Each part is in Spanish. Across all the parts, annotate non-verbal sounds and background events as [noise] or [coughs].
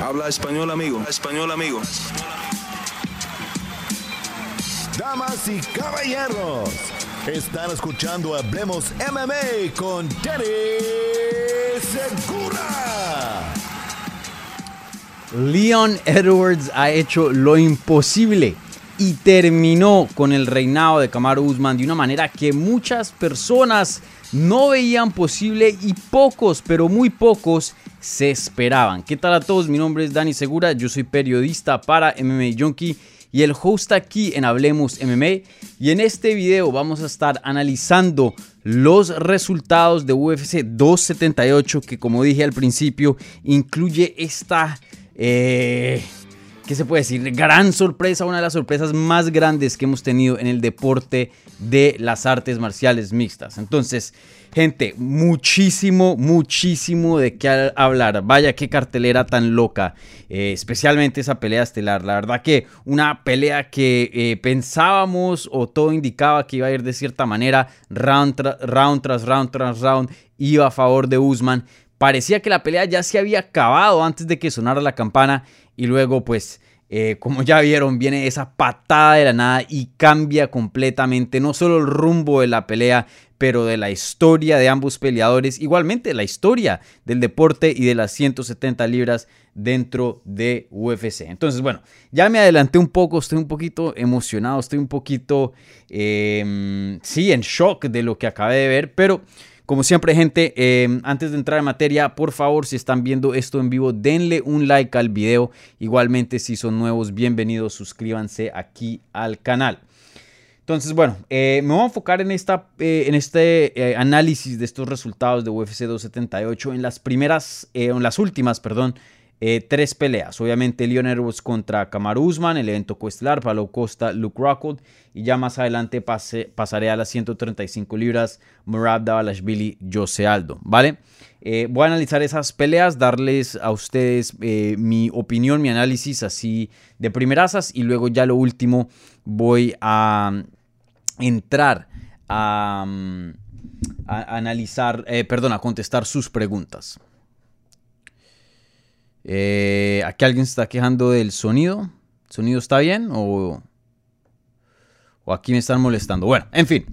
Habla español, amigo. Español, amigo. Damas y caballeros, están escuchando Hablemos MMA con Danny Segura. Leon Edwards ha hecho lo imposible y terminó con el reinado de Kamaru Usman de una manera que muchas personas no veían posible y pocos, pero muy pocos, se esperaban. ¿Qué tal a todos? Mi nombre es Dani Segura, yo soy periodista para MMA Junkie y el host aquí en Hablemos MMA. Y en este video vamos a estar analizando los resultados de UFC 278 que como dije al principio incluye esta... Eh, ¿qué se puede decir? Gran sorpresa, una de las sorpresas más grandes que hemos tenido en el deporte de las artes marciales mixtas. Entonces, gente, muchísimo, muchísimo de qué hablar. Vaya, qué cartelera tan loca, eh, especialmente esa pelea estelar. La verdad que una pelea que eh, pensábamos o todo indicaba que iba a ir de cierta manera, round, round tras round tras round, iba a favor de Usman. Parecía que la pelea ya se había acabado antes de que sonara la campana y luego pues eh, como ya vieron viene esa patada de la nada y cambia completamente no solo el rumbo de la pelea pero de la historia de ambos peleadores, igualmente la historia del deporte y de las 170 libras dentro de UFC. Entonces, bueno, ya me adelanté un poco, estoy un poquito emocionado, estoy un poquito, em, sí, en shock de lo que acabé de ver, pero como siempre, gente, em, antes de entrar en materia, por favor, si están viendo esto en vivo, denle un like al video. Igualmente, si son nuevos, bienvenidos, suscríbanse aquí al canal. Entonces, bueno, eh, me voy a enfocar en, esta, eh, en este eh, análisis de estos resultados de UFC 278 en las primeras, en las últimas, perdón, eh, tres peleas. Obviamente Leon Edwards contra Kamaru Usman, el evento coestelar, Palo Costa, Luke Rockhold. Y ya más adelante pasaré a las 135 libras, Murad Davalashvili, Jose Aldo. ¿Vale? Eh, voy a analizar esas peleas, darles a ustedes eh, mi opinión, mi análisis así de primerasas. Y luego ya lo último voy a mm, entrar a, mm, a analizar, perdón, a contestar sus preguntas. Eh, aquí alguien se está quejando del sonido. ¿El sonido está bien? O, o aquí me están molestando. Bueno, en fin.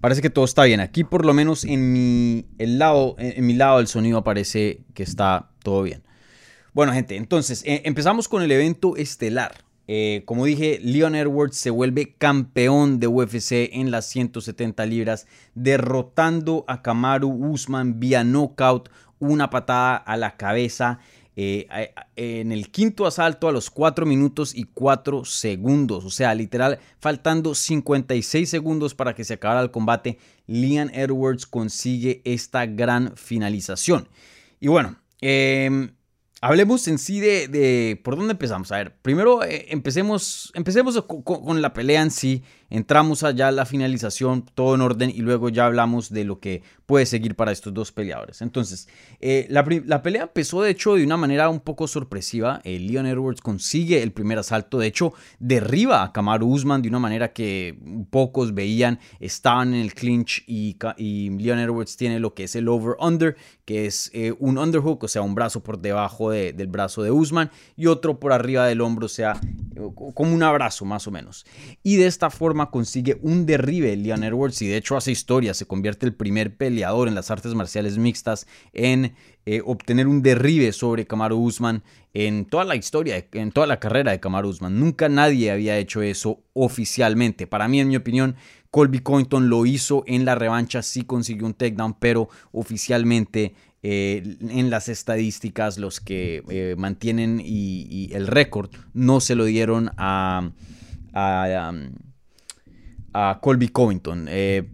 Parece que todo está bien. Aquí por lo menos en mi, el lado, en mi lado del sonido parece que está todo bien. Bueno, gente, entonces eh, empezamos con el evento estelar. Eh, como dije, Leon Edwards se vuelve campeón de UFC en las 170 libras, derrotando a Kamaru Usman vía knockout, una patada a la cabeza eh, en el quinto asalto a los 4 minutos y 4 segundos. O sea, literal, faltando 56 segundos para que se acabara el combate, Leon Edwards consigue esta gran finalización. Y bueno, em, hablemos en sí de, por dónde empezamos. A ver, primero eh, empecemos, empecemos con, la pelea en sí entramos allá a la finalización, todo en orden, y luego ya hablamos de lo que puede seguir para estos dos peleadores. Entonces, eh, la, pelea empezó de hecho de una manera un poco sorpresiva. Eh, Leon Edwards consigue el primer asalto, de hecho, derriba a Kamaru Usman de una manera que pocos veían. Estaban en el clinch y, Leon Edwards tiene lo que es el over-under, que es eh, un underhook, o sea, un brazo por debajo del brazo de Usman y otro por arriba del hombro, o sea, como un abrazo más o menos. Y de esta forma consigue un derribe Leon Edwards y de hecho hace historia, se convierte el primer peleador en las artes marciales mixtas en eh, obtener un derribe sobre Kamaru Usman en toda la historia, en toda la carrera de Kamaru Usman. Nunca nadie había hecho eso oficialmente. Para mí, en mi opinión, Colby Cointon lo hizo en la revancha, sí consiguió un takedown, pero oficialmente eh, en las estadísticas los que eh, mantienen y, el récord no se lo dieron a, a, a Colby Covington. Eh,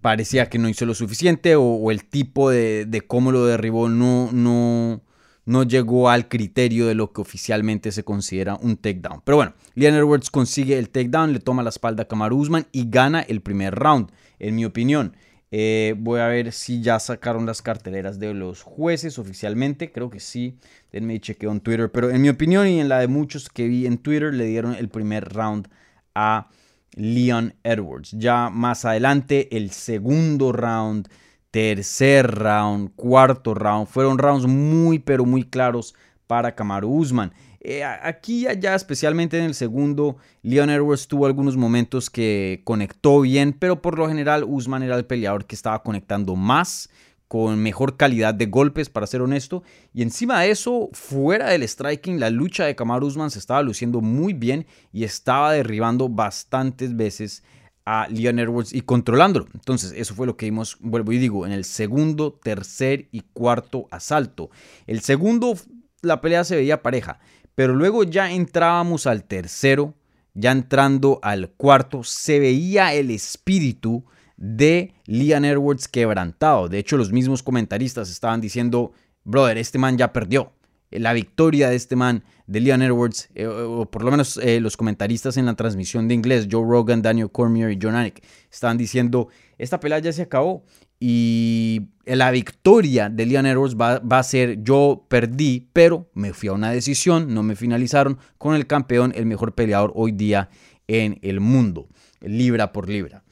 parecía que no hizo lo suficiente o, el tipo de, cómo lo derribó no, no, no llegó al criterio de lo que oficialmente se considera un takedown. Pero bueno, Leon Edwards consigue el takedown, le toma la espalda a Kamaru Usman y gana el primer round, en mi opinión. Eh, voy a ver si ya sacaron las carteleras de los jueces oficialmente. Creo que sí. Denme chequeo en Twitter. Pero en mi opinión y en la de muchos que vi en Twitter, le dieron el primer round a Leon Edwards. Ya más adelante, el segundo round, tercer round, cuarto round, fueron rounds muy, pero muy claros para Kamaru Usman. Eh, aquí allá, especialmente en el segundo, Leon Edwards tuvo algunos momentos que conectó bien, pero por lo general Usman era el peleador que estaba conectando más con mejor calidad de golpes, para ser honesto. Y encima de eso, fuera del striking, la lucha de Kamaru Usman se estaba luciendo muy bien y estaba derribando bastantes veces a Leon Edwards y controlándolo. Entonces, eso fue lo que vimos, vuelvo y digo, en el segundo, tercer y cuarto asalto. El segundo, la pelea se veía pareja, pero luego ya entrábamos al tercero, ya entrando al cuarto, se veía el espíritu de Leon Edwards quebrantado. De hecho, los mismos comentaristas estaban diciendo, brother, este man ya perdió. La victoria de este man, de Leon Edwards, eh, o por lo menos eh, los comentaristas en la transmisión de inglés, Joe Rogan, Daniel Cormier y John Anik, estaban diciendo, esta pelea ya se acabó. Y la victoria de Leon Edwards va, va, a ser, yo perdí, pero me fui a una decisión, no me finalizaron con el campeón, el mejor peleador hoy día en el mundo, libra por libra.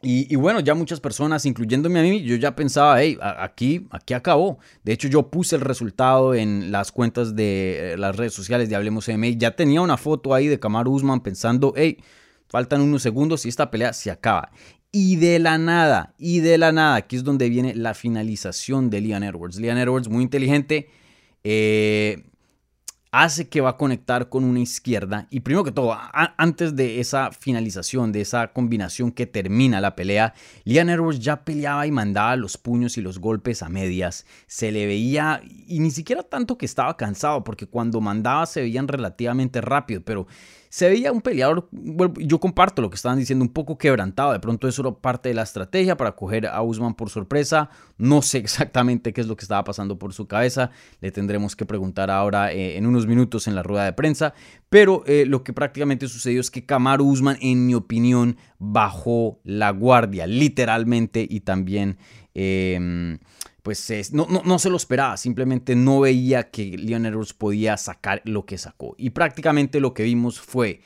Y, bueno, ya muchas personas, incluyéndome a mí, yo ya pensaba, hey, aquí, aquí acabó. De hecho, yo puse el resultado en las cuentas de eh, las redes sociales de Hablemos MMA. Ya tenía una foto ahí de Kamaru Usman pensando, hey, faltan unos segundos y esta pelea se acaba. Y de la nada, y de la nada, aquí es donde viene la finalización de Leon Edwards. Leon Edwards, muy inteligente, eh, hace que va a conectar con una izquierda. Y primero que todo, antes de esa finalización, de esa combinación que termina la pelea, Leon Edwards ya peleaba y mandaba los puños y los golpes a medias. Se le veía, y ni siquiera tanto que estaba cansado, porque cuando mandaba se veían relativamente rápido, pero se veía un peleador, yo comparto lo que estaban diciendo, un poco quebrantado. De pronto eso era parte de la estrategia para coger a Usman por sorpresa. No sé [laughs] exactamente qué es lo que estaba pasando por su cabeza. Le tendremos que preguntar ahora eh, en unos minutos en la rueda de prensa. Pero eh, lo que prácticamente sucedió es que Kamaru Usman, en mi opinión, bajó la guardia, literalmente, y también... Em, pues no, no, se lo esperaba, simplemente no veía que Leon Edwards podía sacar lo que sacó. Y prácticamente lo que vimos fue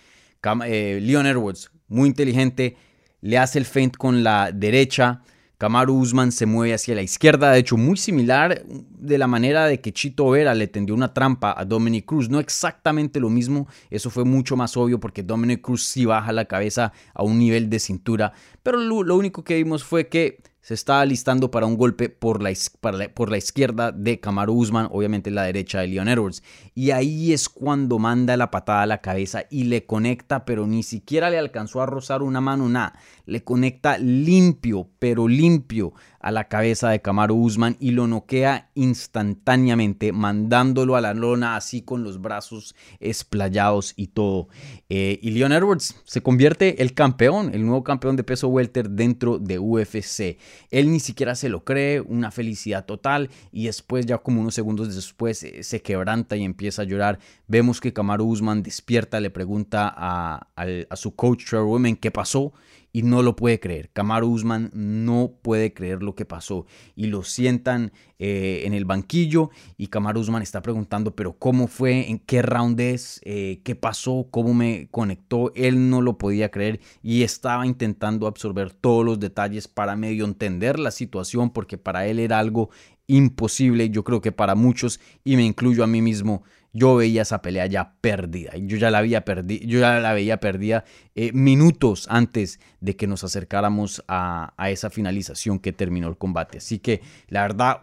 eh, Leon Edwards, muy inteligente, le hace el feint con la derecha, Kamaru Usman se mueve hacia la izquierda, de hecho muy similar de la manera de que Chito Vera le tendió una trampa a Dominic Cruz, no exactamente lo mismo, eso fue mucho más obvio porque Dominic Cruz sí baja la cabeza a un nivel de cintura, pero lo único que vimos fue que se está alistando para un golpe por la, por la izquierda de Kamaru Usman, obviamente la derecha de Leon Edwards. Y ahí es cuando manda la patada a la cabeza y le conecta, pero ni siquiera le alcanzó a rozar una mano, nada. Le conecta limpio, pero limpio a la cabeza de Kamaru Usman y lo noquea instantáneamente, mandándolo a la lona así con los brazos esplayados y todo. Eh, y Leon Edwards se convierte el campeón, el nuevo campeón de peso welter dentro de UFC. Él ni siquiera se lo cree, una felicidad total y después ya como unos segundos después eh, se quebranta y empieza a llorar. Vemos que Kamaru Usman despierta, le pregunta a, a su coach Trevor Women qué pasó y no lo puede creer. Kamaru Usman no puede creer lo que pasó y lo sientan eh, en el banquillo y Kamaru Usman está preguntando, pero ¿cómo fue? ¿En qué round es? Eh, ¿Qué pasó? ¿Cómo me conectó? Él no lo podía creer y estaba intentando absorber todos los detalles para medio entender la situación porque para él era algo imposible. Yo creo que para muchos, y me incluyo a mí mismo, yo veía esa pelea ya perdida. Yo ya la, había perdido yo ya la veía perdida eh, minutos antes de que nos acercáramos a, esa finalización que terminó el combate. Así que la verdad,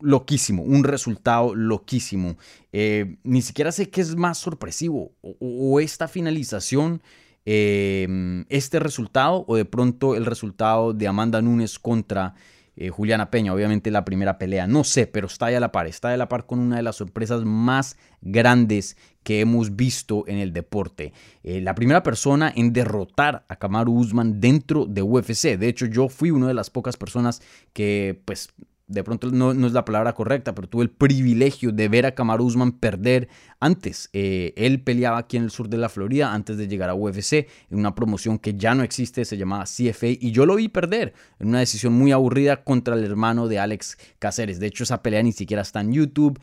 loquísimo, un resultado loquísimo. Eh, ni siquiera sé qué es más sorpresivo, o, esta finalización, eh, este resultado, o de pronto el resultado de Amanda Nunes contra eh, Juliana Peña, obviamente la primera pelea, no sé, pero está ahí a la par, está a la par con una de las sorpresas más grandes que hemos visto en el deporte. Eh, la primera persona en derrotar a Kamaru Usman dentro de UFC. De hecho, yo fui una de las pocas personas que pues de pronto no, es la palabra correcta, pero tuve el privilegio de ver a Kamaru Usman perder antes. Eh, él peleaba aquí en el sur de la Florida antes de llegar a UFC en una promoción que ya no existe, se llamaba CFA, y yo lo vi perder en una decisión muy aburrida contra el hermano de Alex Cáceres. De hecho, esa pelea ni siquiera está en YouTube.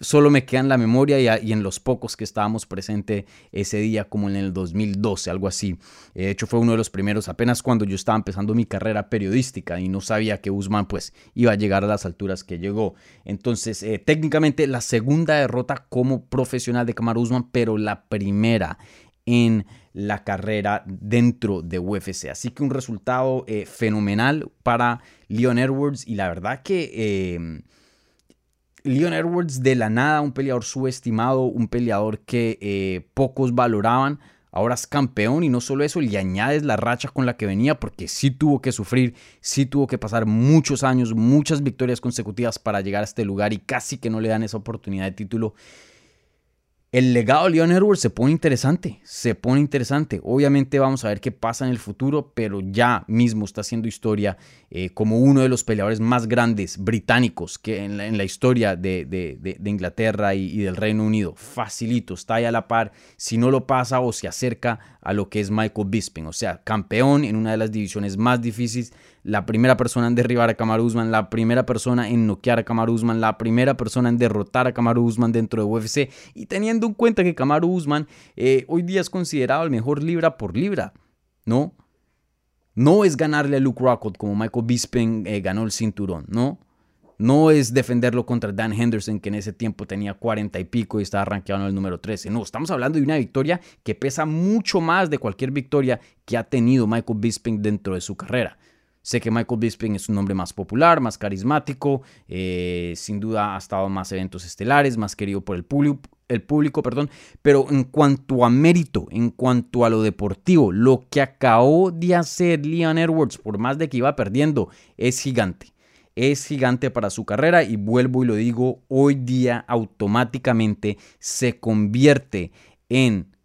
Solo me queda en la memoria y, en los pocos que estábamos presentes ese día, como en el 2012, algo así. Eh, de hecho, fue uno de los primeros, apenas cuando yo estaba empezando mi carrera periodística y no sabía que Usman pues iba a llegar a las alturas que llegó. Entonces, eh, técnicamente la segunda derrota como profesional de Kamaru Usman, pero la primera en la carrera dentro de UFC. Así que un resultado eh, fenomenal para Leon Edwards y la verdad que Leon Edwards de la nada, un peleador subestimado, un peleador que eh, pocos valoraban, ahora es campeón y no solo eso, le añades la racha con la que venía porque sí tuvo que sufrir, sí tuvo que pasar muchos años, muchas victorias consecutivas para llegar a este lugar y casi que no le dan esa oportunidad de título el legado de Leon Edwards se pone interesante, se pone interesante. Obviamente vamos a ver qué pasa en el futuro, pero ya mismo está haciendo historia eh, como uno de los peleadores más grandes británicos que en la, historia de, Inglaterra y, y, del Reino Unido. Facilito, está ahí a la par. Si no lo pasa o se acerca a lo que es Michael Bisping, o sea, campeón en una de las divisiones más difíciles la primera persona en derribar a Kamaru Usman, la primera persona en noquear a Kamaru Usman, la primera persona en derrotar a Kamaru Usman dentro de UFC y teniendo en cuenta que Kamaru Usman eh, hoy día es considerado el mejor libra por libra, ¿no? No es ganarle a Luke Rockhold como Michael Bisping eh, ganó el cinturón, ¿no? No es defenderlo contra Dan Henderson, que en ese tiempo tenía 40 y pico y estaba rankeado en el número 13. No, estamos hablando de una victoria que pesa mucho más de cualquier victoria que ha tenido Michael Bisping dentro de su carrera. Sé que Michael Bisping es un hombre más popular, más carismático, eh, sin duda ha estado en más eventos estelares, más querido por el público, el público, perdón, pero en cuanto a mérito, en cuanto a lo deportivo, lo que acabó de hacer Leon Edwards, por más de que iba perdiendo, es gigante. Es gigante para su carrera y vuelvo y lo digo, hoy día automáticamente se convierte en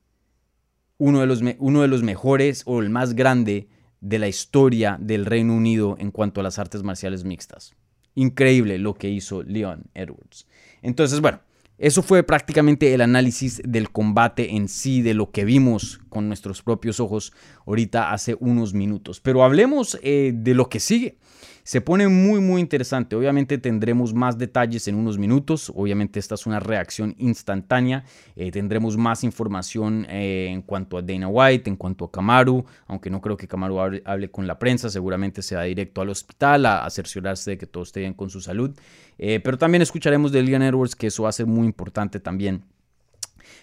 uno de los, uno de los mejores o el más grande de la historia del Reino Unido en cuanto a las artes marciales mixtas. Increíble lo que hizo Leon Edwards. Entonces, bueno, eso fue prácticamente el análisis del combate en sí, de lo que vimos con nuestros propios ojos ahorita hace unos minutos. Pero hablemos eh, de lo que sigue se pone muy muy interesante. Obviamente tendremos más detalles en unos minutos. Obviamente esta es una reacción instantánea. Eh, tendremos más información eh, en cuanto a Dana White, en cuanto a Kamaru, aunque no creo que Kamaru hable, con la prensa. Seguramente se va directo al hospital a, cerciorarse de que todo esté bien con su salud. Eh, pero también escucharemos de Leon Edwards, que eso va a ser muy importante también.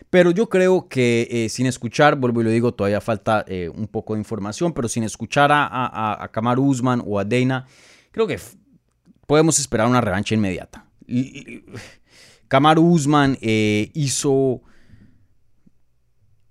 Pero yo creo que sin escuchar, vuelvo y lo digo, todavía falta un poco de información, pero sin escuchar a, a, a Kamaru Usman o a Dana, creo que podemos esperar una revancha inmediata. Kamaru Usman eh, hizo,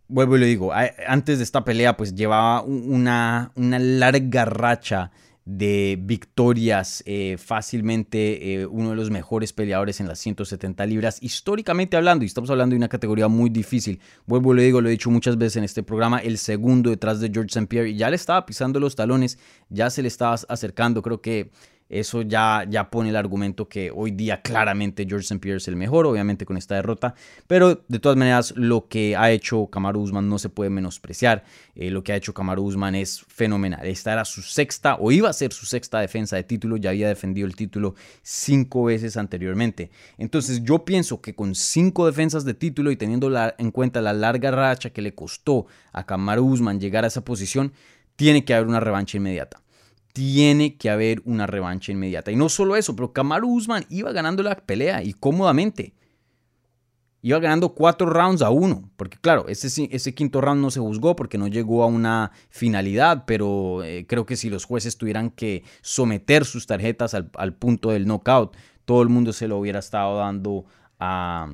vuelvo y lo digo, antes de esta pelea pues llevaba una, una larga racha de victorias, eh, fácilmente eh, uno de los mejores peleadores en las 170 libras, históricamente hablando, y estamos hablando de una categoría muy difícil. Vuelvo, le digo, lo he dicho muchas veces en este programa, el segundo detrás de George St. Pierre, y ya le estaba pisando los talones, ya se le estaba acercando, creo que eso ya, ya pone el argumento que hoy día claramente George St. Pierre es el mejor, obviamente con esta derrota. Pero de todas maneras, lo que ha hecho Kamaru Usman no se puede menospreciar. Eh, lo que ha hecho Kamaru Usman es fenomenal. Esta era su sexta, o iba a ser su sexta defensa de título. Ya había defendido el título cinco veces anteriormente. Entonces yo pienso que con cinco defensas de título y teniendo en cuenta la larga racha que le costó a Kamaru Usman llegar a esa posición, tiene que haber una revancha inmediata tiene que haber una revancha inmediata. Y no solo eso, pero Kamaru Usman iba ganando la pelea y cómodamente. Iba ganando cuatro rounds a uno. Porque claro, ese, ese quinto round no se juzgó porque no llegó a una finalidad. Pero eh, creo que si los jueces tuvieran que someter sus tarjetas al, punto del knockout, todo el mundo se lo hubiera estado dando a,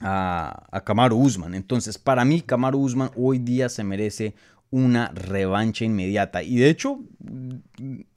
a, a Usman. Entonces, para mí, Kamaru Usman hoy día se merece una revancha inmediata. Y de hecho,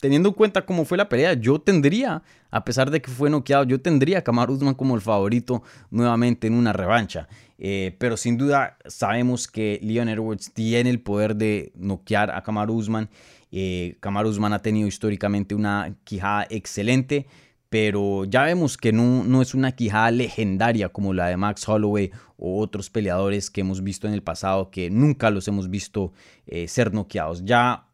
teniendo en cuenta cómo fue la pelea, yo tendría, a pesar de que fue noqueado, yo tendría a Kamaru Usman como el favorito nuevamente en una revancha. Eh, pero sin duda sabemos que Leon Edwards tiene el poder de noquear a Kamaru Usman. Eh, Kamaru Usman ha tenido históricamente una quijada excelente pero ya vemos que no, no, es una quijada legendaria como la de Max Holloway o otros peleadores que hemos visto en el pasado que nunca los hemos visto eh, ser noqueados. Ya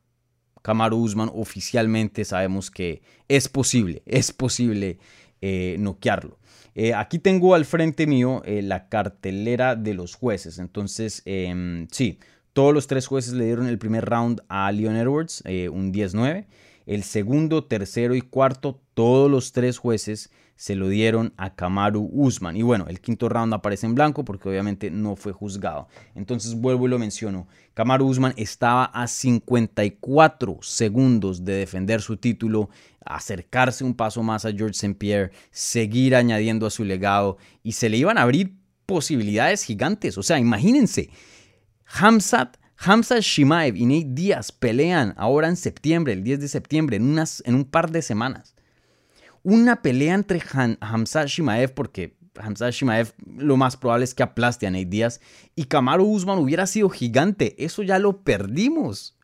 Kamaru Usman oficialmente sabemos que es posible, es posible eh, noquearlo. Eh, aquí tengo al frente mío la cartelera de los jueces. Entonces, em, sí, todos los tres jueces le dieron el primer round a Leon Edwards, un 10-9. El segundo, tercero y cuarto, todos los tres jueces se lo dieron a Kamaru Usman. Y bueno, el quinto round aparece en blanco porque obviamente no fue juzgado. Entonces vuelvo y lo menciono. Kamaru Usman estaba a 54 segundos de defender su título, acercarse un paso más a George St. Pierre, seguir añadiendo a su legado y se le iban a abrir posibilidades gigantes. O sea, imagínense, Hamzat Hamza Shimaev y Nate Díaz pelean ahora en septiembre, el 10 de septiembre, en, unas, en un par de semanas una pelea entre Hamza Shimaev, porque Hamza Shimaev lo más probable es que aplaste a Nate y Kamaru Usman hubiera sido gigante. Eso ya lo perdimos.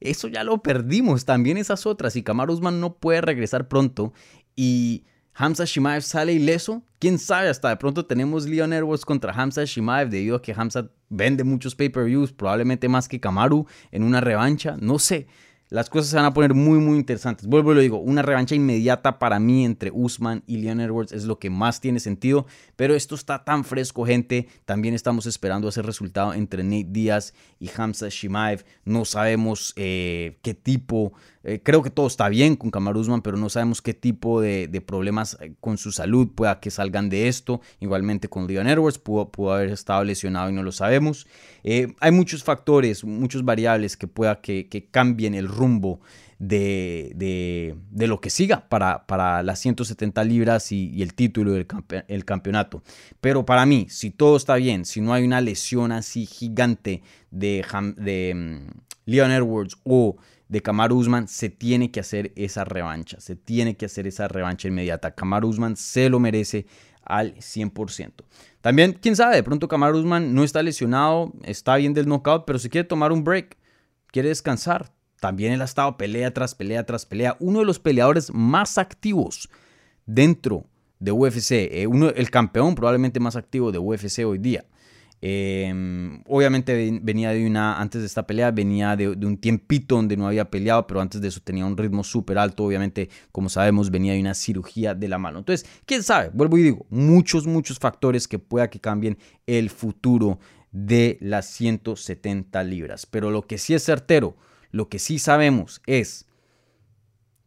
Eso ya lo perdimos. También esas otras. Y Kamaru Usman no puede regresar pronto. Y Hamza Shimaev sale ileso. Quién sabe, hasta de pronto tenemos Leon Edwards contra Hamza Shimaev debido a que Hamza vende muchos pay-per-views, probablemente más que Kamaru en una revancha. No sé las cosas se van a poner muy, muy interesantes. Vuelvo y lo digo, una revancha inmediata para mí entre Usman y Leon Edwards es lo que más tiene sentido, pero esto está tan fresco, gente. También estamos esperando ese resultado entre Nate Díaz y Hamza Shimaev. No sabemos eh, qué tipo eh, creo que todo está bien con Kamaru Usman, pero no sabemos qué tipo de, problemas eh, con su salud pueda que salgan de esto. Igualmente con Leon Edwards, pudo, pudo haber estado lesionado y no lo sabemos. Eh, hay muchos factores, muchas variables que pueda que, cambien el rumbo de, de, lo que siga para, para las 170 libras y, el título del el campeonato. Pero para mí, si todo está bien, si no hay una lesión así gigante de, de mm, Leon Edwards o de Kamaru Usman, se tiene que hacer esa revancha, se tiene que hacer esa revancha inmediata. Kamaru Usman se lo merece al 100%. También, quién sabe, de pronto Kamaru Usman no está lesionado, está bien del knockout, pero si quiere tomar un break, quiere descansar. También él ha estado pelea tras pelea tras pelea, uno de los peleadores más activos dentro de UFC, eh, uno, el campeón probablemente más activo de UFC hoy día. Em, obviamente venía de una, antes de esta pelea, venía de, un tiempito donde no había peleado, pero antes de eso tenía un ritmo súper alto. Obviamente, como sabemos, venía de una cirugía de la mano. Entonces, quién sabe, vuelvo y digo, muchos, muchos factores que pueda que cambien el futuro de las 170 libras. Pero lo que sí es certero, lo que sí sabemos es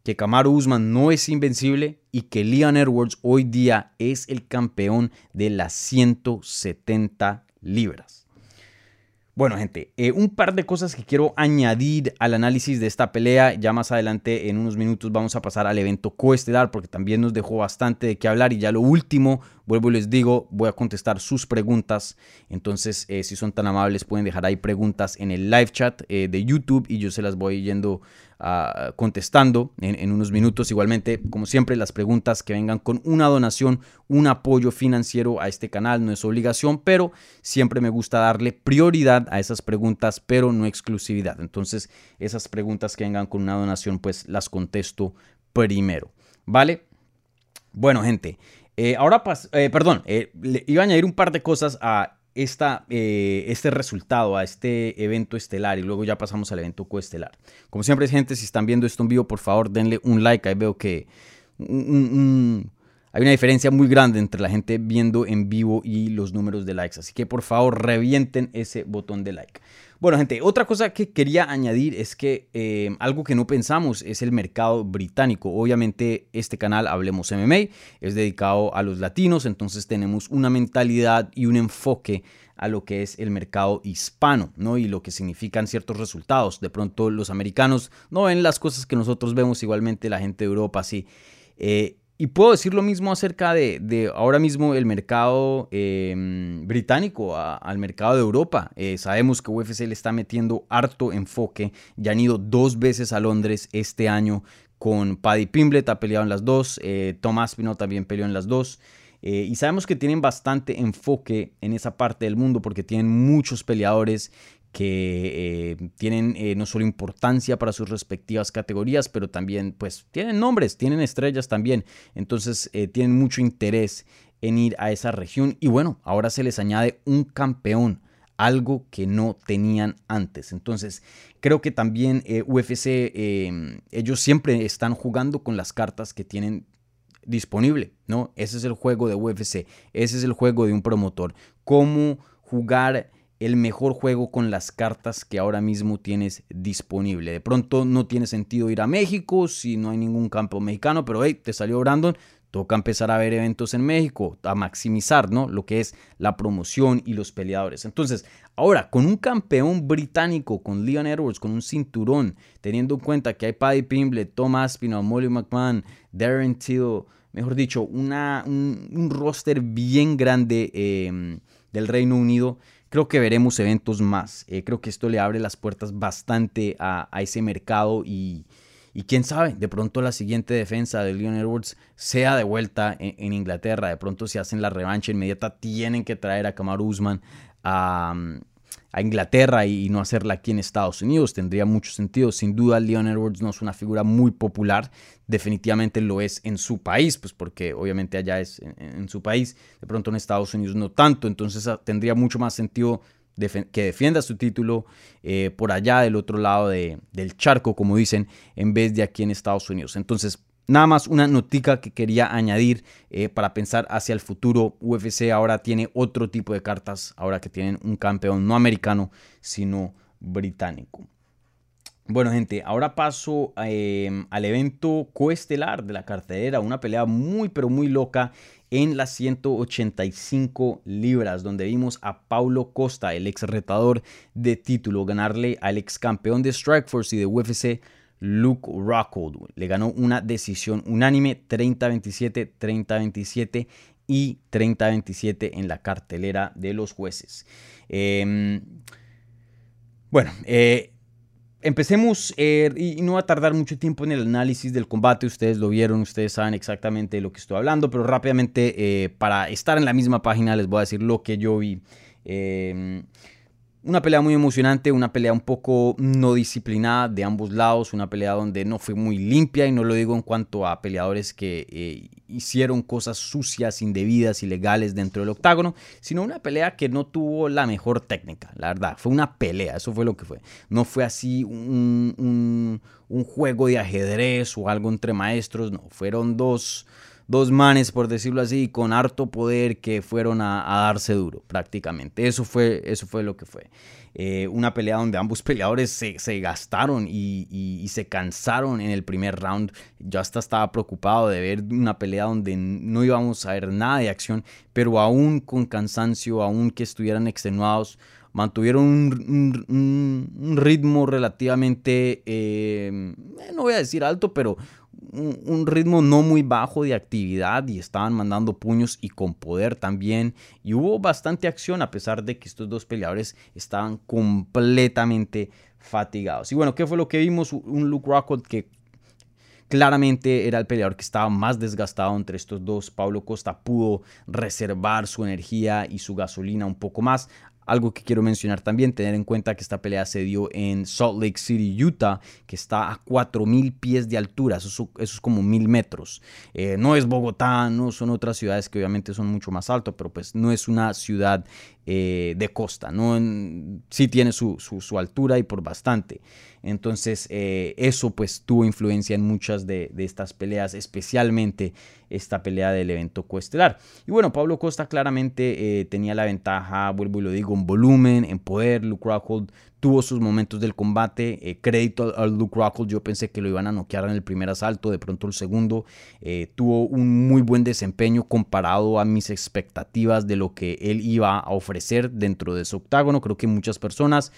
que Kamaru Usman no es invencible y que Leon Edwards hoy día es el campeón de las 170 libras. Bueno, gente, eh, un par de cosas que quiero añadir al análisis de esta pelea. Ya más adelante, en unos minutos, vamos a pasar al evento coestelar porque también nos dejó bastante de qué hablar. Y ya lo último, vuelvo y les digo, voy a contestar sus preguntas. Entonces, eh, si son tan amables, pueden dejar ahí preguntas en el live chat eh, de YouTube y yo se las voy yendo contestando en, unos minutos. Igualmente, como siempre, las preguntas que vengan con una donación, un apoyo financiero a este canal no es obligación, pero siempre me gusta darle prioridad a esas preguntas, pero no exclusividad. Entonces, esas preguntas que vengan con una donación, pues las contesto primero. ¿Vale? Bueno, gente. Eh, ahora, eh, perdón, eh, le iba a añadir un par de cosas a esta, eh, este resultado, a este evento estelar y luego ya pasamos al evento coestelar. Como siempre, gente, si están viendo esto en vivo, por favor denle un like. Ahí veo que hay una diferencia muy grande entre la gente viendo en vivo y los números de likes. Así que por favor revienten ese botón de like. Bueno, gente, otra cosa que quería añadir es que eh, algo que no pensamos es el mercado británico. Obviamente este canal, Hablemos MMA, es dedicado a los latinos, entonces tenemos una mentalidad y un enfoque a lo que es el mercado hispano, ¿no? Y lo que significan ciertos resultados. De pronto los americanos no ven las cosas que nosotros vemos, igualmente la gente de Europa sí. Eh, y puedo decir lo mismo acerca de, ahora mismo el mercado em, británico al mercado de Europa. Eh, sabemos que UFC le está metiendo harto enfoque. Ya han ido dos veces a Londres este año con Paddy Pimblet, ha peleado en las dos. Eh, Tom también peleó en las dos. Eh, y sabemos que tienen bastante enfoque en esa parte del mundo porque tienen muchos peleadores que eh, tienen eh, no solo importancia para sus respectivas categorías, pero también pues tienen nombres, tienen estrellas también, entonces eh, tienen mucho interés en ir a esa región y bueno, ahora se les añade un campeón, algo que no tenían antes. Entonces, creo que también UFC, ellos siempre están jugando con las cartas que tienen disponible, ¿no? Ese es el juego de UFC, ese es el juego de un promotor. Cómo jugar el mejor juego con las cartas que ahora mismo tienes disponible. De pronto no tiene sentido ir a México si no hay ningún campo mexicano, pero hey, te salió Brandon, toca empezar a ver eventos en México, a maximizar ¿no? lo que es la promoción y los peleadores. Entonces, ahora, con un campeón británico, con Leon Edwards, con un cinturón, teniendo en cuenta que hay Paddy Pimble, Tom Aspinall, Molly McMahon, Darren Till, mejor dicho, una, un, roster bien grande em, del Reino Unido, creo que veremos eventos más. Eh, creo que esto le abre las puertas bastante a, ese mercado y, quién sabe, de pronto la siguiente defensa de Leon Edwards sea de vuelta en, Inglaterra. De pronto si hacen la revancha inmediata tienen que traer a Kamaru Usman a a Inglaterra y, no hacerla aquí en Estados Unidos. Tendría mucho sentido. Sin duda, Leon Edwards no es una figura muy popular. Definitivamente lo es en su país, pues porque obviamente allá es en, su país. De pronto en Estados Unidos no tanto. Entonces ah, tendría mucho más sentido que defienda su título eh, por allá del otro lado del charco, como dicen, en vez de aquí en Estados Unidos. Entonces, Nada más una notica que quería añadir eh, para pensar hacia el futuro. UFC ahora tiene otro tipo de cartas, ahora que tienen un campeón no americano, sino británico. Bueno, gente, ahora paso em, al evento coestelar de la cartelera, una pelea muy, pero muy loca en las 185 libras, donde vimos a Paulo Costa, el ex retador de título, ganarle al ex campeón de Strikeforce y de UFC, Luke Rockhold. Le ganó una decisión unánime 30-27, 30-27 y 30-27 en la cartelera de los jueces. Em, bueno, eh, empecemos eh, y no va a tardar mucho tiempo en el análisis del combate. Ustedes lo vieron, ustedes saben exactamente de lo que estoy hablando, pero rápidamente eh, para estar en la misma página les voy a decir lo que yo vi. Una pelea muy emocionante, una pelea un poco no disciplinada de ambos lados, una pelea donde no fue muy limpia y no lo digo en cuanto a peleadores que eh, hicieron cosas sucias, indebidas, ilegales dentro del octágono, sino una pelea que no tuvo la mejor técnica, la verdad, fue una pelea, eso fue lo que fue. No fue así un, un juego de ajedrez o algo entre maestros, no, fueron dos dos manes, por decirlo así, con harto poder que fueron a, darse duro, prácticamente. Eso fue, eso fue lo que fue. Eh, una pelea donde ambos [laughs] peleadores se, gastaron y, se cansaron en el primer round. Yo hasta estaba preocupado de ver una pelea donde no íbamos a ver nada de acción, pero aún con cansancio, aún que estuvieran extenuados, mantuvieron un, ritmo relativamente, eh, no voy a decir alto, pero un, ritmo no muy bajo de actividad y estaban mandando puños y con poder también. Y hubo bastante acción a pesar de que estos dos peleadores estaban completamente fatigados. Y bueno, ¿qué fue lo que vimos? Un Luke Rockwood que claramente era el peleador que estaba más desgastado entre estos dos. Pablo Costa pudo reservar su energía y su gasolina un poco más. Algo que quiero mencionar también, tener en cuenta que esta pelea se dio en Salt Lake City, Utah, que está a 4.000 pies de altura, eso es, como 1.000 metros. Eh, no es Bogotá, no son otras ciudades que obviamente son mucho más altas, pero pues no es una ciudad eh, de costa, ¿no? sí tiene su, altura y por bastante. Entonces eh, eso pues tuvo influencia en muchas de, estas peleas, especialmente esta pelea del evento coestelar. Y bueno, Pablo Costa claramente eh, tenía la ventaja, vuelvo y lo digo, en volumen, en poder. Luke Rockhold tuvo sus momentos del combate. Eh, crédito al Luke Rockhold, yo pensé que lo iban a noquear en el primer asalto, de pronto el segundo. Eh, tuvo un muy buen desempeño comparado a mis expectativas de lo que él iba a ofrecer dentro de su octágono. Creo que muchas personas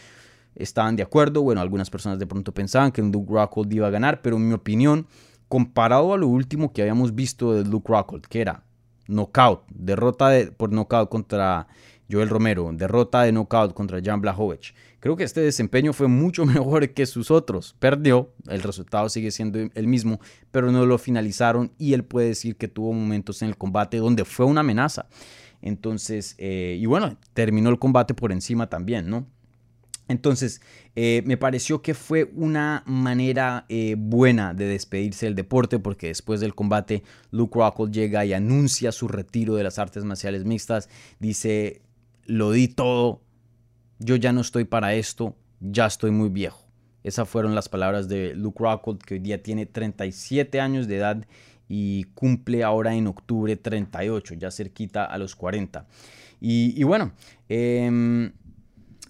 estaban de acuerdo. Bueno, algunas personas de pronto pensaban que Luke Rockhold iba a ganar, pero en mi opinión, comparado a lo último que habíamos visto de Luke Rockhold, que era knockout, derrota de, por knockout contra Joel Romero, derrota de knockout contra Jan Blachowicz. Creo que este desempeño fue mucho [laughs] mejor que sus otros. Perdió, el resultado sigue siendo el mismo, pero no lo finalizaron y él puede decir que tuvo momentos en el combate donde fue una amenaza. Entonces, eh, y bueno, terminó el combate por encima también, ¿no? Entonces, eh, me pareció que fue una manera eh, buena de despedirse del deporte porque después del combate Luke Rockhold llega y anuncia su retiro de las artes marciales mixtas. Dice, lo di todo, yo ya no estoy para esto, ya estoy muy viejo. Esas fueron las palabras de Luke Rockhold, que hoy día tiene 37 años de edad y cumple ahora en octubre 38, ya cerquita a los 40. Y, bueno, em,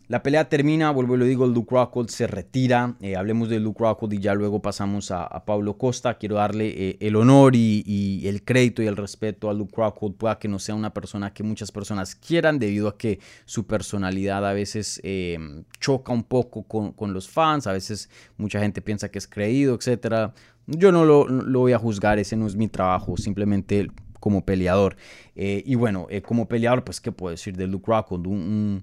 la pelea termina, vuelvo y lo digo, Luke Rockhold se retira. Eh, hablemos de Luke Rockhold y ya luego pasamos a, Pablo Costa. Quiero darle eh, el honor y, el crédito y el respeto a Luke Rockhold. Pueda que no sea una persona que muchas personas quieran debido a que su personalidad a veces em, choca un poco con, los fans. A veces mucha gente piensa que es creído, etc. Yo no lo, voy a juzgar, ese no es mi trabajo. Simplemente como peleador. Eh, y bueno, como peleador, pues, ¿qué puedo decir de Luke Rockhold? un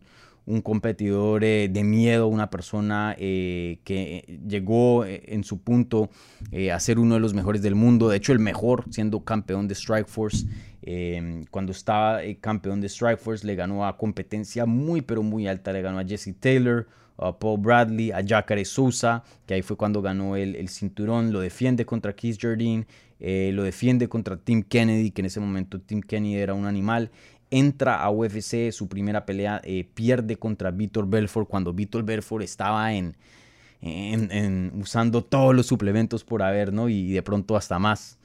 competidor eh, de miedo, una persona eh, que llegó eh, en su punto a ser uno de los mejores del mundo, de hecho el mejor siendo campeón de Strikeforce. cuando estaba campeón de Strikeforce le ganó a competencia muy pero muy alta, le ganó a Jesse Taylor, a Paul Bradley, a Jacare Sousa, que ahí fue cuando ganó el, el cinturón, lo defiende contra Keith Jardine, lo defiende contra Tim Kennedy, que en ese momento Tim Kennedy era un animal, entra a UFC, su primera pelea eh, pierde contra Vitor Belfort cuando Vitor Belfort estaba en, usando todos los suplementos por haber, ¿no? Y de pronto hasta más.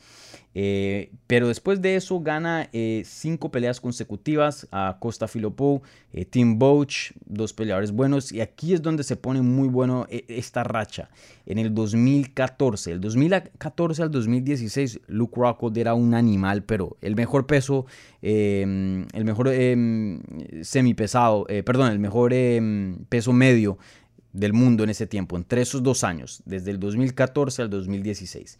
Eh, pero después de eso gana eh, cinco peleas consecutivas a Costa Filopou, eh, Tim Boach, dos peleadores buenos. Y aquí es donde se pone muy bueno esta racha. En el 2014, el 2014 al 2016, Luke Rockhold era un animal, pero el mejor peso, em, el mejor em, semipesado, perdón, el mejor em, peso medio del mundo en ese tiempo, entre esos dos años, desde el 2014 al 2016.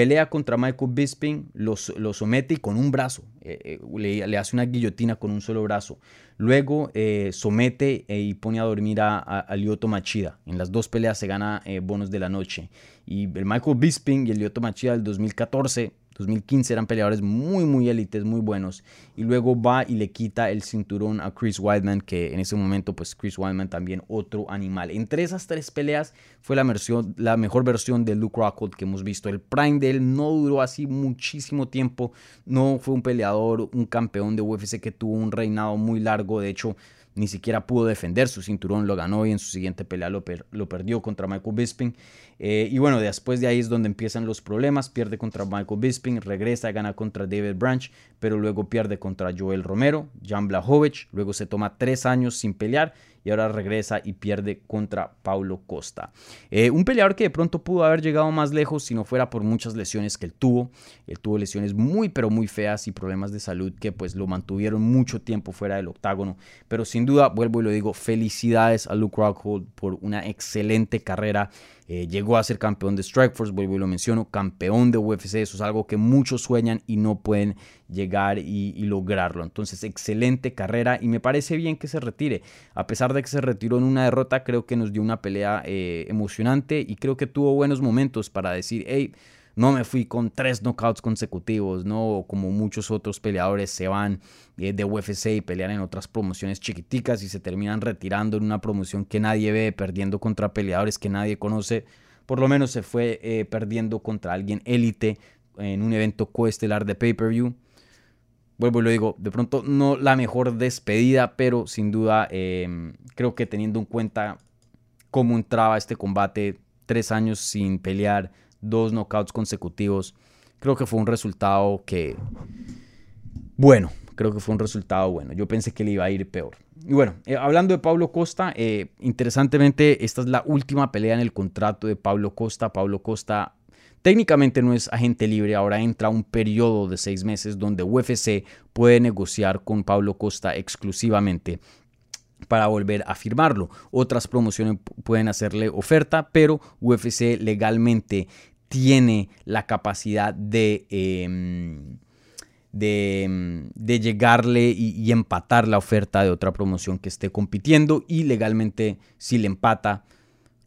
Pelea contra Michael Bisping, lo, somete y con un brazo, eh, eh, le, hace una guillotina con un solo brazo. Luego eh, somete y pone a dormir a, a, Lyoto Machida. En las dos peleas se gana bonos de la noche. Y el Michael Bisping y el Lyoto Machida del 2014 2015 eran peleadores muy, muy élites, muy buenos. Y luego va y le quita el cinturón a Chris Weidman, que en ese momento, pues Chris Weidman también otro animal. Entre esas tres peleas fue la, versión, la mejor versión de Luke Rockhold que hemos visto. El prime de él no duró así muchísimo tiempo. No fue un peleador, un campeón de UFC que tuvo un reinado muy largo. De hecho, ni siquiera pudo defender su cinturón, lo ganó y en su siguiente pelea lo, lo perdió contra Michael Bisping. Eh, y bueno, después de ahí es donde empiezan los problemas, pierde contra Michael Bisping, regresa, gana contra David Branch, pero luego pierde contra Joel Romero, Jan Blachowicz, luego se toma tres años sin pelear y ahora regresa y pierde contra Paulo Costa. Eh, un peleador que de pronto pudo haber llegado más lejos si no fuera por muchas lesiones que él tuvo. Él tuvo lesiones muy pero muy feas y problemas de salud que pues lo mantuvieron mucho tiempo fuera del octágono. Pero sin duda, vuelvo y lo digo, felicidades a Luke Rockhold por una excelente carrera eh, llegó a ser campeón de Strikeforce, vuelvo y lo menciono, campeón de UFC. Eso es algo que muchos sueñan y no pueden llegar y, lograrlo. Entonces, excelente carrera y me parece bien que se retire. A pesar de que se retiró en una derrota, creo que nos dio una pelea eh, emocionante y creo que tuvo buenos momentos para decir, hey, no me fui con tres knockouts consecutivos, ¿no? Como muchos otros peleadores se van eh, de UFC y pelean en otras promociones chiquiticas y se terminan retirando en una promoción que nadie ve, perdiendo contra peleadores que nadie conoce. Por lo menos se fue eh, perdiendo contra alguien élite en un evento coestelar de pay-per-view. Vuelvo y lo digo, de pronto no la mejor despedida, pero sin duda em, creo que teniendo en cuenta cómo entraba este combate, tres años sin pelear, dos knockouts consecutivos. Creo que fue un resultado que, bueno, creo que fue un resultado bueno. Yo pensé que le iba a ir peor. Y bueno, eh, hablando de Pablo Costa, eh, interesantemente, esta es la última pelea en el contrato de Pablo Costa. Pablo Costa técnicamente no es agente libre, ahora entra un periodo de seis meses donde UFC puede negociar con Pablo Costa exclusivamente para volver a firmarlo. Otras promociones pueden hacerle oferta, pero UFC legalmente tiene la capacidad de, em, em, de, llegarle y, empatar la oferta de otra promoción que esté compitiendo y legalmente si le empata,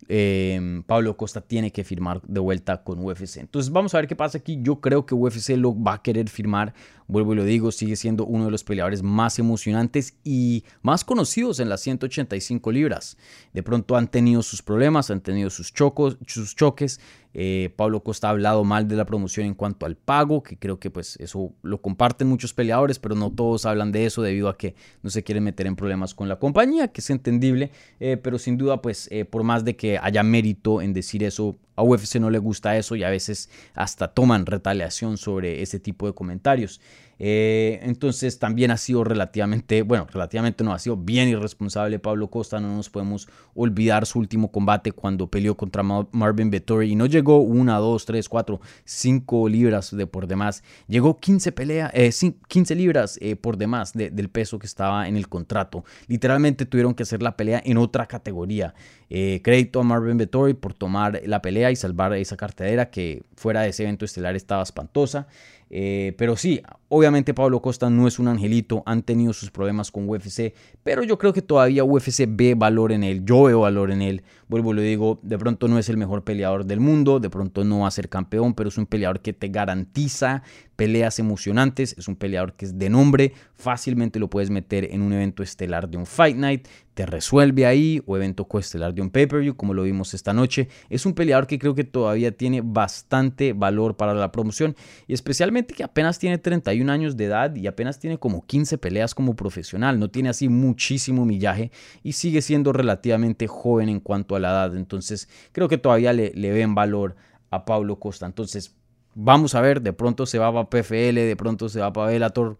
em, Pablo Costa tiene que firmar de vuelta con UFC. Entonces vamos a ver qué pasa aquí. Yo creo que UFC lo va a querer firmar. Vuelvo y lo digo, sigue siendo uno de los peleadores más emocionantes y más conocidos en las 185 libras. De pronto han tenido sus problemas, han tenido sus, chocos, sus choques. Eh, Pablo Costa ha hablado mal de la promoción en cuanto al pago, que creo que pues eso lo comparten muchos peleadores, pero no todos hablan de eso debido a que no se quieren meter en problemas con la compañía, que es entendible, eh, pero sin duda pues eh, por más de que haya mérito en decir eso, a UFC no le gusta eso y a veces hasta toman retaliación sobre ese tipo de comentarios. Eh, entonces también ha sido relativamente, bueno, relativamente no, ha sido bien irresponsable Pablo Costa, no nos podemos olvidar su último combate cuando peleó contra Marvin Vettori y no llegó una, dos, tres, cuatro, cinco libras de por demás, llegó 15, pelea, 15 eh, libras eh, por demás del peso que estaba en el contrato. Literalmente tuvieron que hacer la pelea en otra categoría. crédito a Marvin Vettori por tomar la pelea y salvar esa cartera que fuera de ese evento estelar estaba espantosa. Eh, pero sí, obviamente Pablo Costa no es un angelito, han tenido sus problemas con UFC, pero yo creo que todavía UFC ve valor en él, yo veo valor en él. Vuelvo, le digo, de pronto no es el mejor peleador del mundo, de pronto no va a ser campeón, pero es un peleador que te garantiza peleas emocionantes, es un peleador que es de nombre, fácilmente lo puedes meter en un evento estelar de un Fight Night, te resuelve ahí, o evento coestelar de un pay-per-view, como lo vimos esta noche. Es un peleador que creo que todavía tiene bastante valor para la promoción, y especialmente que apenas tiene 31 años de edad y apenas tiene como 15 peleas como profesional, no tiene así muchísimo millaje y sigue siendo relativamente joven en cuanto a la edad, entonces creo que todavía le, le ven valor a Pablo Costa. Entonces, Vamos a ver, de pronto se va para PFL, de pronto se va para Bellator.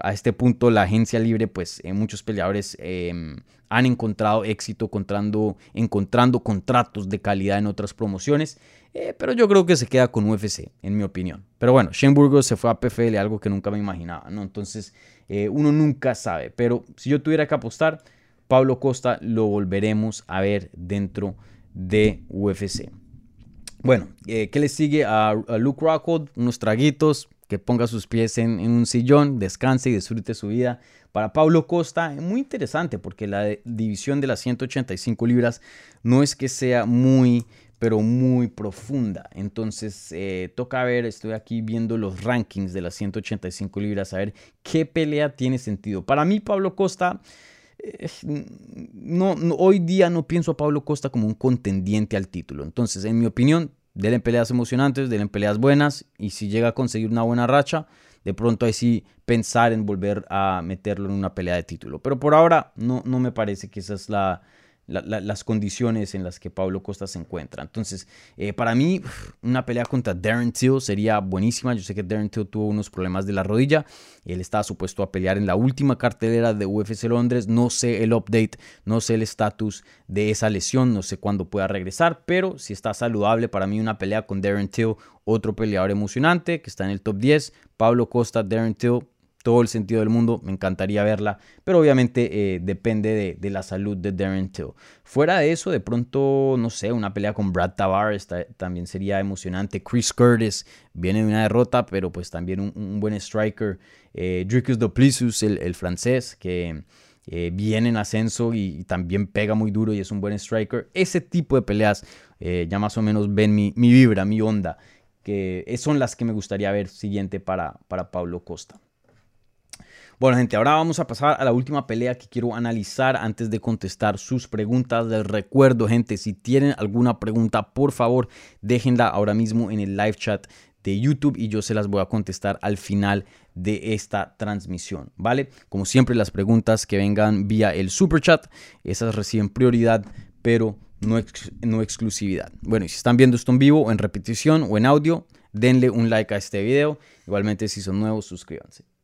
A este punto la agencia libre, pues eh, muchos peleadores em, han encontrado éxito encontrando, encontrando contratos de calidad en otras promociones. Eh, pero yo creo que se queda con UFC, en mi opinión. Pero bueno, Shane Burgos se fue a PFL, algo que nunca me imaginaba, ¿no? Entonces, eh, uno nunca sabe. Pero si yo tuviera que apostar, Pablo Costa lo volveremos a ver dentro de UFC. Bueno, ¿qué le sigue a, Luke Rockhold? Unos traguitos, que ponga sus pies en, un sillón, descanse y disfrute su vida. Para Pablo Costa, muy interesante porque la división de las 185 libras no es que sea muy, pero muy profunda. Entonces, eh, toca ver, estoy aquí viendo los rankings de las 185 libras, a ver qué pelea tiene sentido. Para mí, Pablo Costa... Eh, no, hoy día no pienso a Pablo Costa como un contendiente al título. Entonces, en mi opinión, denle peleas emocionantes, denle peleas buenas y si llega a conseguir una buena racha, de pronto ahí sí pensar en volver a meterlo en una pelea de título. Pero por ahora no, no me parece que esa es la, las condiciones en las que Pablo Costa se encuentra. Entonces, eh, para mí, una pelea contra Darren Till sería buenísima. Yo sé que Darren Till tuvo unos problemas de la rodilla. Él estaba supuesto a pelear en la última cartelera de UFC Londres. No sé el update, no sé el estatus de esa lesión, no sé cuándo pueda regresar, pero si está saludable, para mí una pelea con Darren Till, otro peleador emocionante que está en el top 10. Pablo Costa, Darren Till, todo el sentido del mundo, me encantaría verla, pero obviamente eh, depende de, la salud de Darren Till. Fuera de eso, de pronto, no sé, una pelea con Brad Tavares también sería emocionante. Chris Curtis viene de una derrota, pero pues también un, buen striker. Eh, Dricus Duplessis, el, francés, que eh, viene en ascenso y, también pega muy duro y es un buen striker. Ese tipo de peleas eh, ya más o menos ven mi, vibra, mi onda, que son las que me gustaría ver siguiente para, para Pablo Costa. Bueno, gente, ahora vamos a pasar a la última pelea que quiero analizar antes de contestar sus preguntas. Les recuerdo, gente, si tienen alguna pregunta, por favor, déjenla ahora mismo en el live chat de YouTube y yo se las voy a contestar al final de esta transmisión, ¿vale? Como siempre, las preguntas que vengan vía el super chat, esas reciben prioridad, pero no, no exclusividad. Bueno, y si están viendo esto en vivo en repetición o en audio, denle un like a este video. Igualmente, si son nuevos, suscríbanse.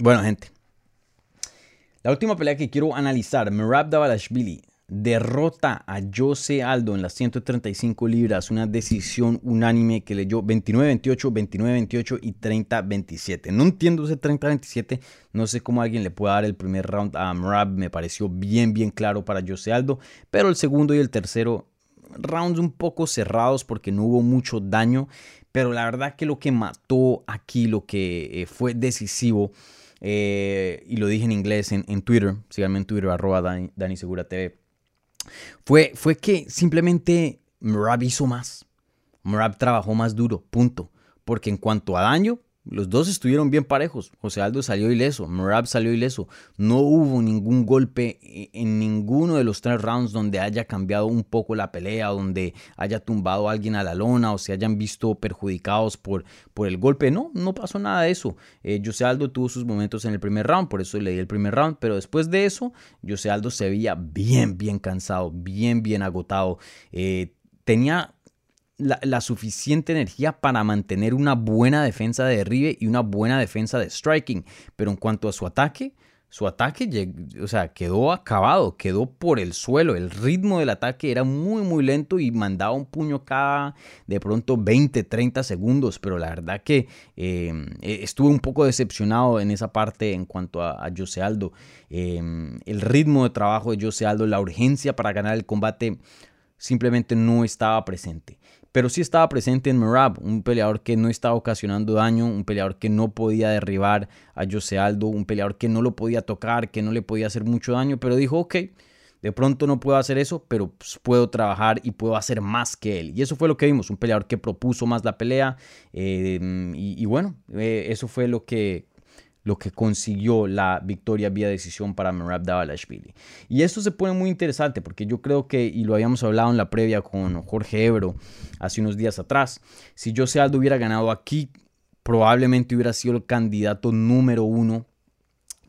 Bueno, gente. La última pelea que quiero analizar, Merab Davalashvili derrota a Jose Aldo en las 135 libras, una decisión unánime que leyó 29-28, 29-28 y 30-27. No entiendo ese 30-27, no sé cómo alguien le puede dar el primer round a Merab, me pareció bien, bien claro para Jose Aldo, pero el segundo y el tercero, rounds un poco cerrados porque no hubo mucho daño, pero la verdad que lo que mató aquí, lo que eh, fue decisivo, eh, y lo dije en inglés en, Twitter, síganme en Twitter, arroba Dani, Segura TV, fue, fue que simplemente Murab hizo más. Murab trabajó más duro, punto. Porque en cuanto a daño, los dos estuvieron bien parejos. José Aldo salió ileso, Merab salió ileso. No hubo ningún golpe e, en ninguno de los tres rounds donde haya cambiado un poco la pelea, donde haya tumbado a alguien a la lona o se hayan visto perjudicados por, por el golpe. No, no pasó nada de eso. Eh, José Aldo tuvo sus momentos en el primer round, por eso le di el primer round, pero después de eso, José Aldo se veía bien, bien cansado, bien, bien agotado. Eh, tenía la, suficiente energía para mantener una buena defensa de derribe y una buena defensa de striking. Pero en cuanto a su ataque, su ataque o sea, quedó acabado, quedó por el suelo. El ritmo del ataque era muy, muy lento y mandaba un puño cada de pronto 20, 30 segundos. Pero la verdad que eh, estuve un poco decepcionado en esa parte en cuanto a, a Jose Aldo. Eh, el ritmo de trabajo de Jose Aldo, la urgencia para ganar el combate simplemente no estaba presente pero sí estaba presente en Merab, un peleador que no estaba ocasionando daño, un peleador que no podía derribar a Jose Aldo, un peleador que no lo podía tocar, que no le podía hacer mucho daño, pero dijo, ok, de pronto no puedo hacer eso, pero pues, puedo trabajar y puedo hacer más que él. Y eso fue lo que vimos, un peleador que propuso más la pelea. Eh, y, bueno, eh, eso fue lo que, lo que consiguió la victoria vía decisión para Merab Davalashvili. Y esto se pone muy interesante porque yo creo que, y lo habíamos hablado en la previa con Jorge Ebro hace unos días atrás, si Jose Aldo hubiera ganado aquí, probablemente hubiera sido el candidato número uno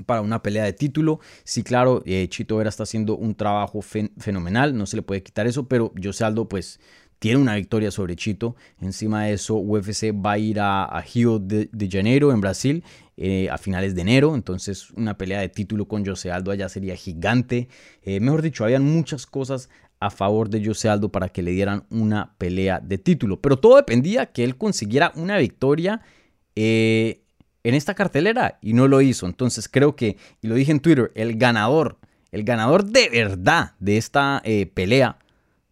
para una pelea de título. Sí, claro, eh, Chito Vera está haciendo un trabajo fenomenal, no se le puede quitar eso, pero Jose Aldo pues tiene una victoria sobre Chito. Encima de eso, UFC va a ir a, Rio de, Janeiro, en Brasil, eh, a finales de enero. Entonces, una pelea de título con Jose Aldo allá sería gigante. Eh, mejor dicho, habían muchas cosas a favor de Jose Aldo para que le dieran una pelea de título. Pero todo dependía que él consiguiera una victoria eh, en esta cartelera y no lo hizo. Entonces, creo que, y lo dije en Twitter, el ganador, el ganador de verdad de esta pelea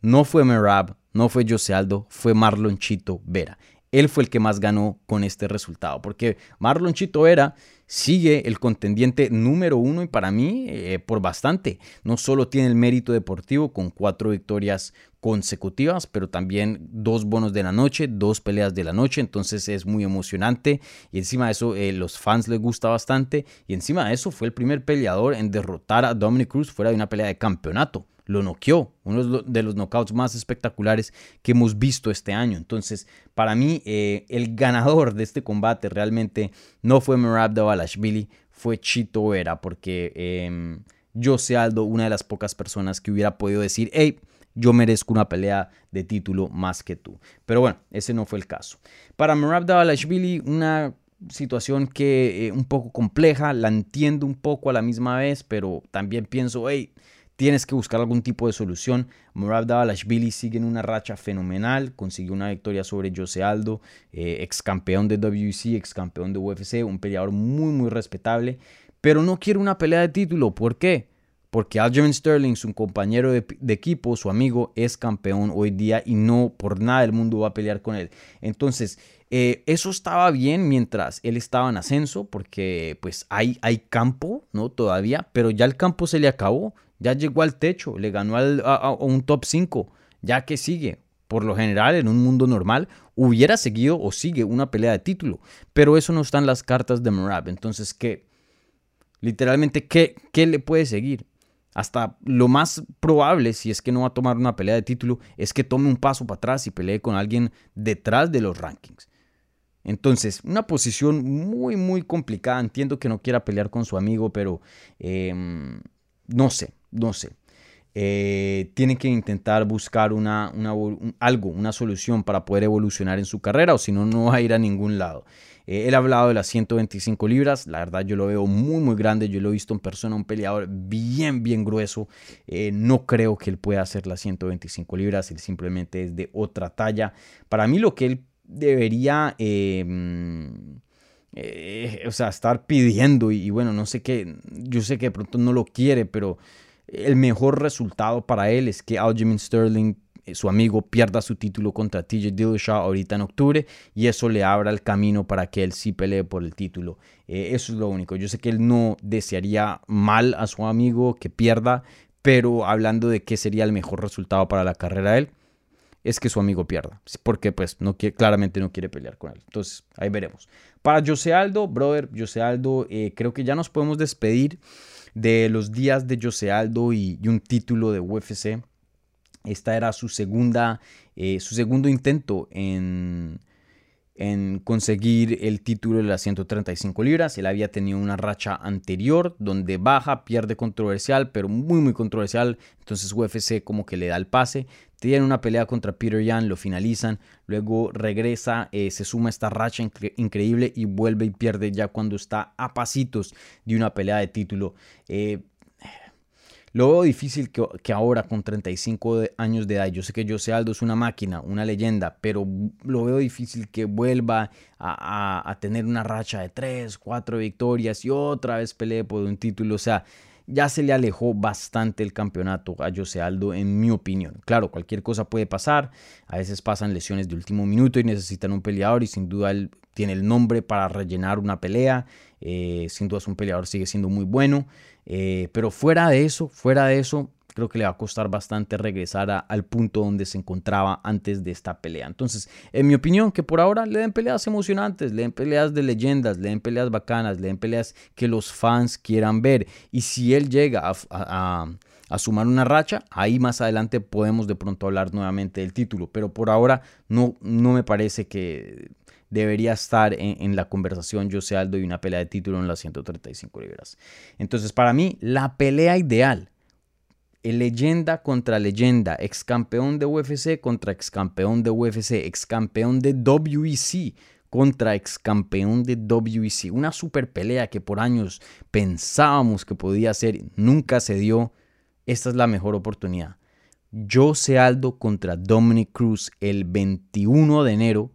no fue Merab, no fue Jose Aldo, fue Marlon Chito Vera. Él fue el que más ganó con este resultado, porque Marlon Chito Vera sigue el contendiente número uno y para mí eh, por bastante. No solo tiene el mérito deportivo con cuatro victorias consecutivas, pero también dos bonos de la noche, dos peleas de la noche, entonces es muy emocionante y encima de eso eh, los fans les gusta bastante y encima de eso fue el primer peleador en derrotar a Dominic Cruz fuera de una pelea de campeonato lo noqueó, uno de los knockouts más espectaculares que hemos visto este año. Entonces, para mí, eh, el ganador de este combate realmente no fue Merab Davalashvili, fue Chito Vera, porque eh, yo sé Aldo, una de las pocas personas que hubiera podido decir, hey, yo merezco una pelea de título más que tú. Pero bueno, ese no fue el caso. Para Merab Davalashvili, una situación que eh, un poco compleja, la entiendo un poco a la misma vez, pero también pienso, hey, tienes que buscar algún tipo de solución. Murad Davalashvili sigue en una racha fenomenal, consiguió una victoria sobre Jose Aldo, eh, ex campeón de WC, ex campeón de UFC, un peleador muy muy respetable, pero no quiere una pelea de título. ¿Por qué? Porque Aljamain Sterling, su compañero de, equipo, su amigo, es campeón hoy día y no por nada del mundo va a pelear con él. Entonces, eh, eso estaba bien mientras él estaba en ascenso, porque pues hay, hay campo, ¿no? Todavía, pero ya el campo se le acabó. Ya llegó al techo, le ganó a, un top 5. Ya que sigue, por lo general, en un mundo normal, hubiera seguido o sigue una pelea de título. Pero eso no está en las cartas de Merab. Entonces, ¿qué? Literalmente, ¿qué, ¿qué le puede seguir? Hasta lo más probable, si es que no va a tomar una pelea de título, es que tome un paso para atrás y pelee con alguien detrás de los rankings. Entonces, una posición muy, muy complicada. Entiendo que no quiera pelear con su amigo, pero em, no sé no sé. Eh, tiene que intentar buscar una, algo, una solución para poder evolucionar en su carrera o si no, no va a ir a ningún lado. Eh, él ha hablado de las 125 libras, la verdad yo lo veo muy muy grande, yo lo he visto en persona, un peleador bien bien grueso, eh, no creo que él pueda hacer las 125 libras, él simplemente es de otra talla. Para mí lo que él debería... Em, o sea, estar pidiendo y, y, bueno, no sé qué, yo sé que de pronto no lo quiere, pero el mejor resultado para él es que Aljamain Sterling, eh, su amigo, pierda su título contra TJ Dillashaw ahorita en octubre y eso le abra el camino para que él sí pelee por el título. Eh, eso es lo único. Yo sé que él no desearía mal a su amigo que pierda, pero hablando de qué sería el mejor resultado para la carrera de él, es que su amigo pierda, porque pues no quiere, claramente no quiere pelear con él. Entonces, ahí veremos. Para José Aldo, brother, José Aldo, eh, creo que ya nos podemos despedir de los días de José Aldo y, un título de UFC. Esta era su segunda, eh, su segundo intento en, en conseguir el título de las 135 libras. Él había tenido una racha anterior donde baja, pierde controversial, pero muy muy controversial. Entonces UFC como que le da el pase. Tiene una pelea contra Peter Yan, lo finalizan, luego regresa, eh, se suma esta racha increíble y vuelve y pierde ya cuando está a pasitos de una pelea de título. Eh, lo veo difícil que, ahora con 35 años de edad, yo sé que José Aldo es una máquina, una leyenda, pero lo veo difícil que vuelva a, tener una racha de 3, 4 victorias y otra vez pelee por un título. O sea, ya se le alejó bastante el campeonato a José Aldo, en mi opinión. Claro, cualquier cosa puede pasar. A veces pasan lesiones de último minuto y necesitan un peleador y sin duda él tiene el nombre para rellenar una pelea. Eh, sin duda es un peleador, sigue siendo muy bueno. Eh, pero fuera de eso, fuera de eso, creo que le va a costar bastante regresar al punto donde se encontraba antes de esta pelea. Entonces, en mi opinión, que por ahora le den peleas emocionantes, le den peleas de leyendas, le den peleas bacanas, le den peleas que los fans quieran ver. Y si él llega a, a sumar una racha, ahí más adelante podemos de pronto hablar nuevamente del título. Pero por ahora no, no me parece que debería estar en, la conversación José Aldo y una pelea de título en las 135 libras. Entonces, para mí, la pelea ideal, leyenda contra leyenda, ex campeón de UFC contra ex campeón de UFC, ex campeón de WEC contra ex campeón de WEC. Una super pelea que por años pensábamos que podía ser, nunca se dio. Esta es la mejor oportunidad. José Aldo contra Dominic Cruz el 21 de enero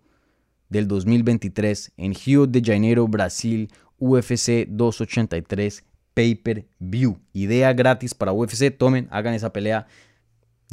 del 2023 en Rio de Janeiro, Brasil, UFC 283 Pay Per View. Idea gratis para UFC. Tomen, hagan esa pelea.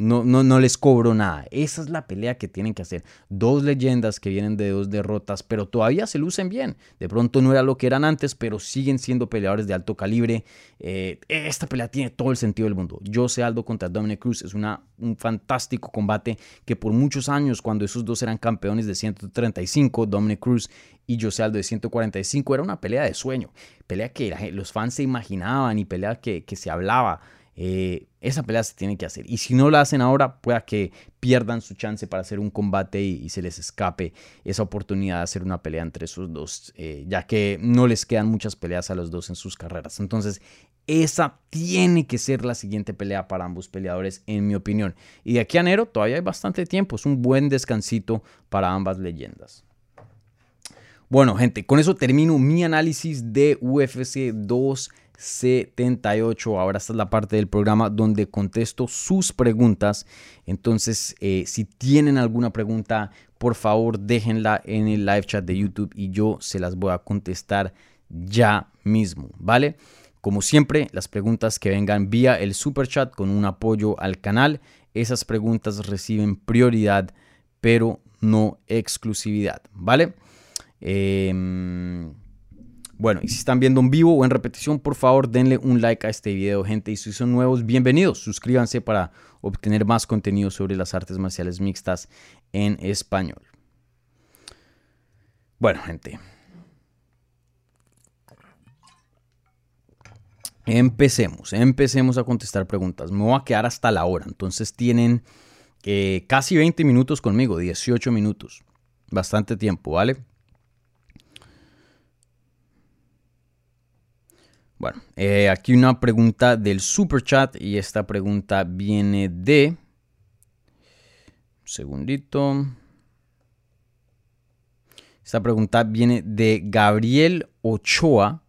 No, no, no les cobro nada. Esa es la pelea que tienen que hacer. Dos leyendas que vienen de dos derrotas, pero todavía se lucen bien. De pronto no era lo que eran antes, pero siguen siendo peleadores de alto calibre. Eh, esta pelea tiene todo el sentido del mundo. Jose Aldo contra Dominic Cruz es una, un fantástico combate que por muchos años, cuando esos dos eran campeones de 135, Dominic Cruz y Jose Aldo de 145, era una pelea de sueño. Pelea que los fans se imaginaban y pelea que, que se hablaba. Eh, esa pelea se tiene que hacer. Y si no la hacen ahora, pueda que pierdan su chance para hacer un combate y, se les escape esa oportunidad de hacer una pelea entre esos dos, eh, ya que no les quedan muchas peleas a los dos en sus carreras. Entonces, esa tiene que ser la siguiente pelea para ambos peleadores, en mi opinión. Y de aquí a enero todavía hay bastante tiempo. Es un buen descansito para ambas leyendas. Bueno, gente, con eso termino mi análisis de UFC 2 78. Ahora esta es la parte del programa donde contesto sus preguntas. Entonces, eh, si tienen alguna pregunta, por favor déjenla en el live chat de YouTube y yo se las voy a contestar ya mismo, ¿vale? Como siempre, las preguntas que vengan vía el super chat con un apoyo al canal, esas preguntas reciben prioridad, pero no exclusividad, ¿vale? Eh, bueno, y si están viendo en vivo o en repetición, por favor denle un like a este video, gente. Y si son nuevos, bienvenidos. Suscríbanse para obtener más contenido sobre las artes marciales mixtas en español. Bueno, gente. Empecemos, empecemos a contestar preguntas. Me voy a quedar hasta la hora. Entonces tienen eh, casi 20 minutos conmigo, 18 minutos. Bastante tiempo, ¿vale? Bueno, eh, aquí una pregunta del super chat y esta pregunta viene de... Un segundito. Esta pregunta viene de Gabriel Ochoa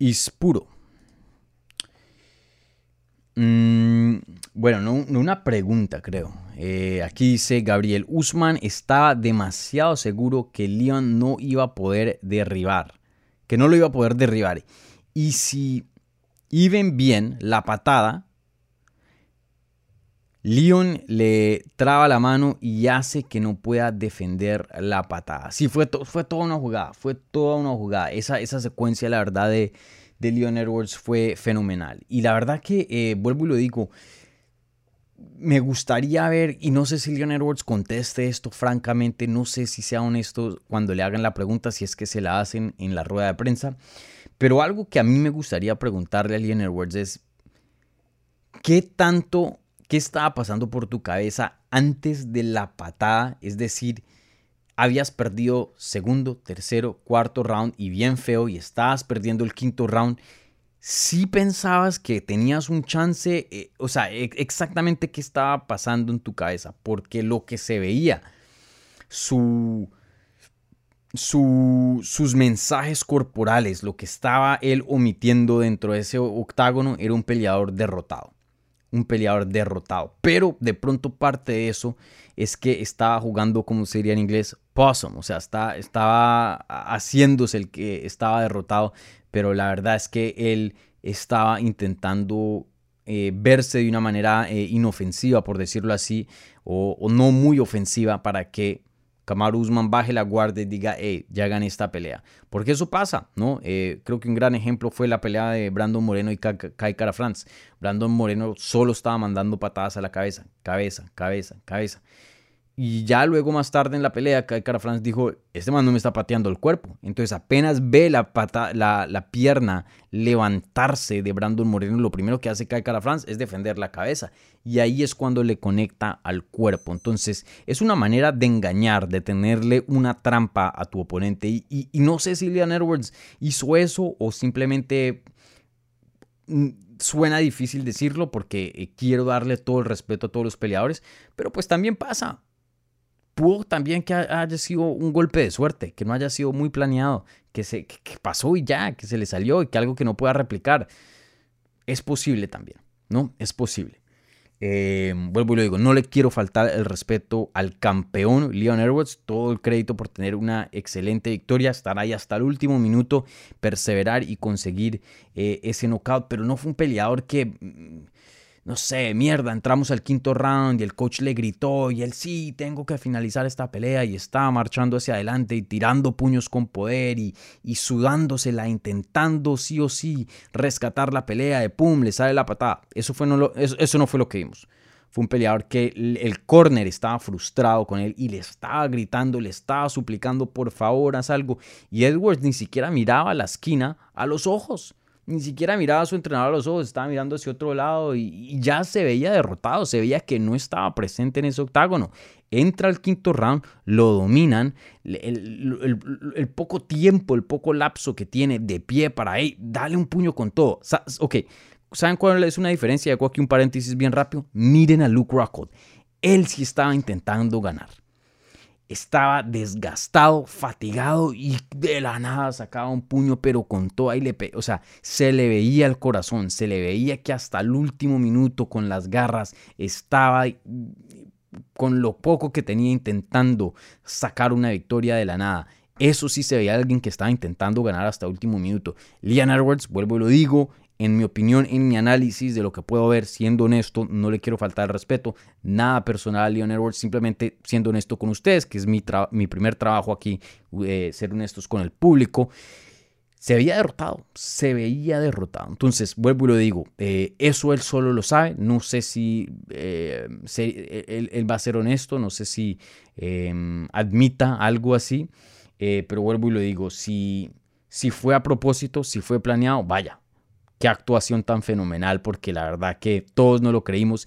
Ispuro. Mm, bueno, no, una pregunta, creo. Eh, aquí dice Gabriel Usman estaba demasiado seguro que Leon no iba a poder derribar que no lo iba a poder derribar. Y si iban bien la patada, Leon le traba la mano y hace que no pueda defender la patada. Sí, fue, fue toda una jugada, fue toda una jugada. Esa, esa secuencia, la verdad, de, de Leon Edwards fue fenomenal. Y la verdad que, eh, vuelvo y lo digo, me gustaría ver, y no sé si Leon Edwards conteste esto francamente, no sé si sea honesto cuando le hagan la pregunta, si es que se la hacen en la rueda de prensa, pero algo que a mí me gustaría preguntarle a Leon Edwards es, ¿qué tanto, qué estaba pasando por tu cabeza antes de la patada? Es decir, habías perdido segundo, tercero, cuarto round y bien feo y estabas perdiendo el quinto round si pensabas que tenías un chance, eh, o sea, e, exactamente qué estaba pasando en tu cabeza, porque lo que se veía, su, sus mensajes corporales, lo que estaba él omitiendo dentro de ese octágono, era un peleador derrotado. Un peleador derrotado. Pero de pronto parte de eso es que estaba jugando, como sería en inglés, possum. O sea, estaba haciéndose el que estaba derrotado pero la verdad es que él estaba intentando eh, verse de una manera eh, inofensiva, por decirlo así, o, no muy ofensiva para que Kamaru Usman baje la guardia y diga, hey, ya gané esta pelea. Porque eso pasa, ¿no? Eh, creo que un gran ejemplo fue la pelea de Brandon Moreno y Kai Cara France. Brandon Moreno solo estaba mandando patadas a la cabeza, cabeza, cabeza, cabeza. Y ya luego más tarde en la pelea, Cara France dijo, este man no me está pateando el cuerpo. Entonces apenas ve la, pata, la, pierna levantarse de Brandon Moreno, lo primero que hace Kai Cara France es defender la cabeza. Y ahí es cuando le conecta al cuerpo. Entonces es una manera de engañar, de tenerle una trampa a tu oponente. Y, no sé si Leon Edwards hizo eso o simplemente mm, suena difícil decirlo porque eh, quiero darle todo el respeto a todos los peleadores, pero pues también pasa pudo también que haya sido un golpe de suerte, que no haya sido muy planeado, que, se, pasó y ya, que se le salió y que algo que no pueda replicar. Es posible también, ¿no? Es posible. Eh, vuelvo y lo digo, no le quiero faltar el respeto al campeón Leon Edwards, todo el crédito por tener una excelente victoria, estar ahí hasta el último minuto, perseverar y conseguir eh, ese knockout, pero no fue un peleador que mm, no sé, mierda, entramos al quinto round y el coach le gritó y él sí, tengo que finalizar esta pelea y estaba marchando hacia adelante y tirando puños con poder y, y sudándosela, intentando sí o sí rescatar la pelea de pum, le sale la patada. Eso, fue no eso, no fue lo que vimos. Fue un peleador que el, el corner estaba frustrado con él y le estaba gritando, le estaba suplicando, por favor, haz algo. Y Edwards ni siquiera miraba a la esquina a los ojos ni siquiera miraba a su entrenador a los ojos, estaba mirando hacia otro lado y, ya se veía derrotado, se veía que no estaba presente en ese octágono. Entra al quinto round, lo dominan, el, poco tiempo, el poco lapso que tiene de pie para ahí, dale un puño con todo. ok, ¿saben cuál es una diferencia? Hago aquí un paréntesis bien rápido. Miren a Luke Rockhold. Él sí estaba intentando ganar estaba desgastado, fatigado y de la nada sacaba un puño, pero con toda y le o sea, se le veía el corazón, se le veía que hasta el último minuto con las garras estaba con lo poco que tenía intentando sacar una victoria de la nada. Eso sí se veía alguien que estaba intentando ganar hasta el último minuto. Liam Edwards, vuelvo y lo digo, en mi opinión, en mi análisis de lo que puedo ver, siendo honesto, no le quiero faltar respeto, nada personal a Leon Edwards, simplemente siendo honesto con ustedes, que es mi, mi primer trabajo aquí, eh, ser honestos con el público. Se veía derrotado, se veía derrotado. Entonces, vuelvo y lo digo, eh, eso él solo lo sabe, no sé si eh, él, va a ser honesto, no sé si admita algo así, pero vuelvo y lo digo, si, si fue a propósito, si fue planeado, vaya, qué actuación tan fenomenal, porque la verdad que todos no lo creímos,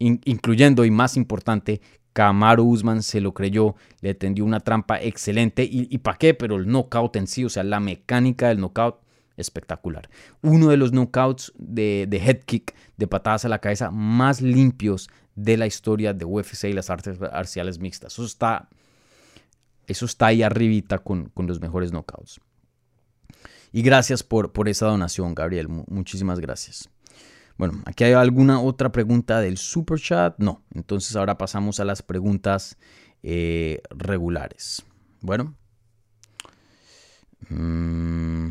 incluyendo y más importante, Kamaru Usman se lo creyó, le tendió una trampa excelente y, y para qué, pero el knockout en sí, o sea, la mecánica del knockout espectacular. Uno de los knockouts de, de head kick, de patadas a la cabeza más limpios de la historia de UFC y las artes marciales mixtas. Eso está, eso está ahí arribita con, con los mejores knockouts. Y gracias por, por esa donación, Gabriel. muchísimas gracias. Bueno, aquí hay alguna otra pregunta del super chat. No, entonces ahora pasamos a las preguntas eh, regulares. Bueno. Mm,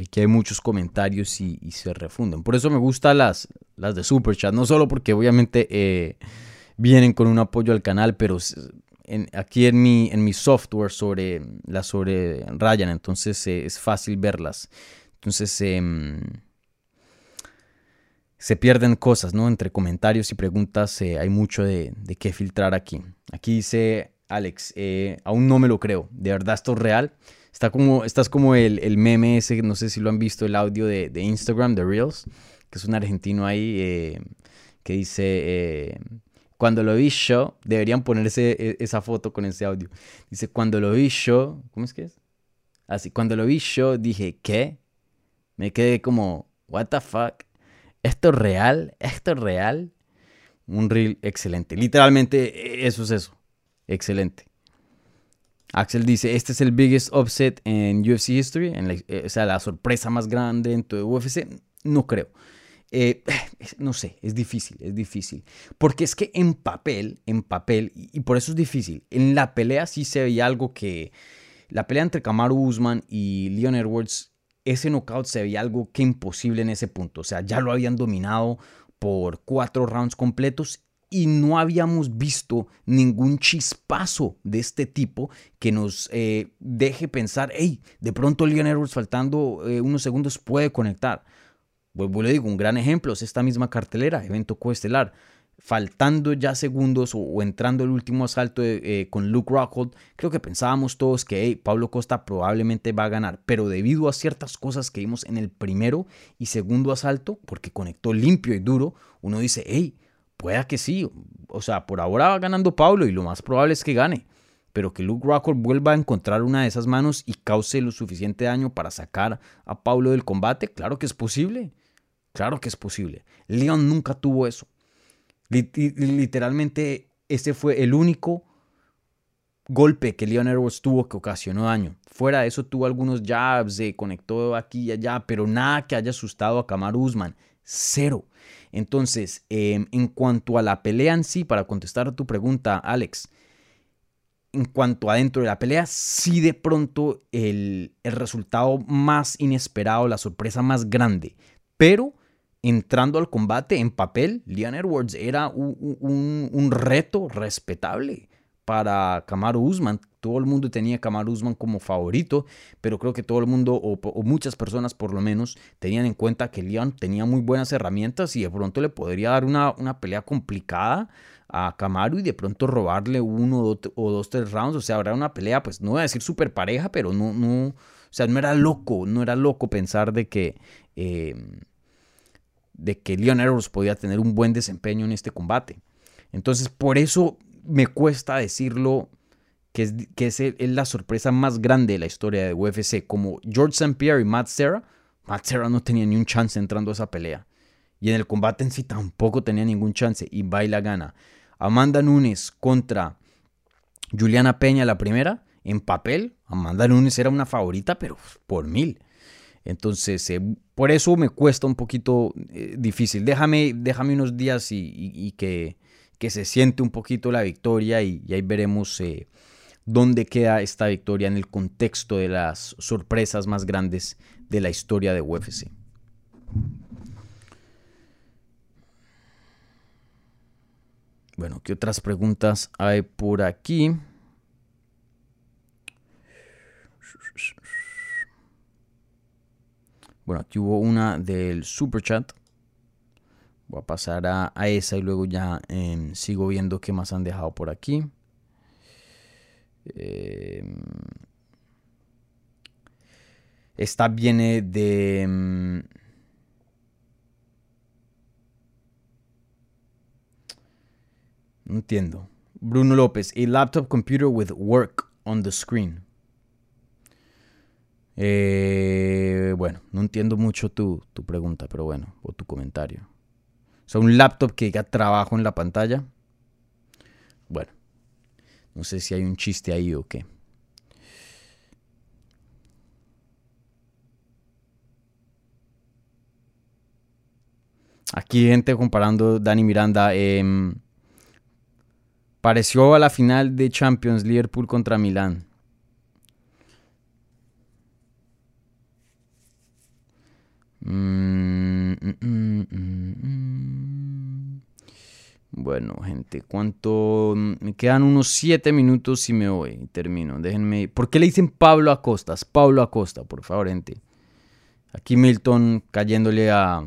aquí hay muchos comentarios y, se refunden. Por eso me gustan las, las de super chat. No solo porque obviamente eh, vienen con un apoyo al canal, pero aquí en mi, en mi software sobre la sobre Ryan, entonces eh, es fácil verlas. Entonces, em, se pierden cosas, ¿no? Entre comentarios y preguntas eh, hay mucho de, de, qué filtrar aquí. Aquí dice Alex, eh, aún no me lo creo, ¿de verdad esto es real? Está como, estás como el, el, meme ese, no sé si lo han visto, el audio de, de Instagram, de Reels, que es un argentino ahí que dice, cuando lo vi yo, deberían ponerse e, esa foto con ese audio. Dice, cuando lo vi yo, ¿cómo es que es? Así, cuando lo vi yo dije, ¿qué? Me quedé como, what the fuck? ¿Esto es real? ¿Esto es real? Un reel excelente. Literalmente, eso es eso. Excelente. Axel dice, este es el biggest offset en UFC history, en eh, o sea, la sorpresa más grande en todo UFC. No creo. Eh, [sighs] no sé, es difícil, es difícil. Porque es que en papel, en papel, y por eso es difícil, en la pelea sí se veía algo que... La pelea entre Kamaru Usman y Leon Edwards ese knockout se veía algo que imposible en ese punto. O sea, ya lo habían dominado por cuatro rounds completos y no habíamos visto ningún chispazo de este tipo que nos eh, deje pensar, hey, de pronto Leon Edwards faltando eh, unos segundos puede conectar. Vuelvo le digo, un gran ejemplo es esta misma cartelera, evento coestelar. Faltando ya segundos o, entrando el último asalto eh, con Luke Rockhold, creo que pensábamos todos que Pablo Costa probablemente va a ganar, pero debido a ciertas cosas que vimos en el primero y segundo asalto, porque conectó limpio y duro, uno dice, hey, pueda que sí, o sea, por ahora va ganando Pablo y lo más probable es que gane, pero que Luke Rockhold vuelva a encontrar una de esas manos y cause lo suficiente daño para sacar a Pablo del combate, claro que es posible, claro que es posible. Leon nunca tuvo eso. Literalmente, ese fue el único golpe que Leon Edwards tuvo que ocasionó daño. Fuera de eso, tuvo algunos jabs, se conectó aquí y allá, pero nada que haya asustado a Kamar Usman. Cero. Entonces, em, en cuanto a la pelea en sí, para contestar a tu pregunta, Alex, en cuanto a dentro de la pelea, sí de pronto el, el resultado más inesperado, la sorpresa más grande. Pero entrando al combate en papel, Leon Edwards era un, reto respetable para Kamaru Usman. Todo el mundo tenía a Usman como favorito, pero creo que todo el mundo, o, muchas personas por lo menos, tenían en cuenta que Leon tenía muy buenas herramientas y de pronto le podría dar una, una pelea complicada a Kamaru y de pronto robarle uno o dos, tres rounds. O sea, habrá una pelea, pues no voy a decir súper pareja, pero no, no, o sea, no era loco, no era loco pensar de que... Eh, de que Leon Edwards podía tener un buen desempeño en este combate. Entonces, por eso me cuesta decirlo que es, que es, la sorpresa más grande de la historia de UFC. Como George St. Pierre y Matt Serra, Matt Serra no tenía ni un chance entrando a esa pelea. Y en el combate en sí tampoco tenía ningún chance. Y baila gana. Amanda Nunes contra Juliana Peña la primera. En papel, Amanda Nunes era una favorita, pero por mil. Entonces, eh, por eso me cuesta un poquito eh, difícil. Déjame, déjame unos días y, que, que, se siente un poquito la victoria y, ahí veremos eh, dónde queda esta victoria en el contexto de las sorpresas más grandes de la historia de UFC. Bueno, ¿qué otras preguntas hay por aquí? Bueno, aquí hubo una del super chat. Voy a pasar a, esa y luego ya em, sigo viendo qué más han dejado por aquí. Em, esta viene de... Em, no entiendo. Bruno López, a laptop computer with work on the screen. Eh, bueno, no entiendo mucho tu, pregunta, pero bueno, o tu comentario. O sea, un laptop que diga trabajo en la pantalla. Bueno, no sé si hay un chiste ahí o qué. Aquí gente comparando Dani Miranda. Em, pareció a la final de Champions Liverpool contra Milán. Mm, mm, mm, bueno, gente, ¿cuánto? Me quedan unos 7 minutos y me voy. Termino. Déjenme. ¿Por qué le dicen Pablo Acosta? Pablo Acosta, por favor, gente. Aquí Milton cayéndole a,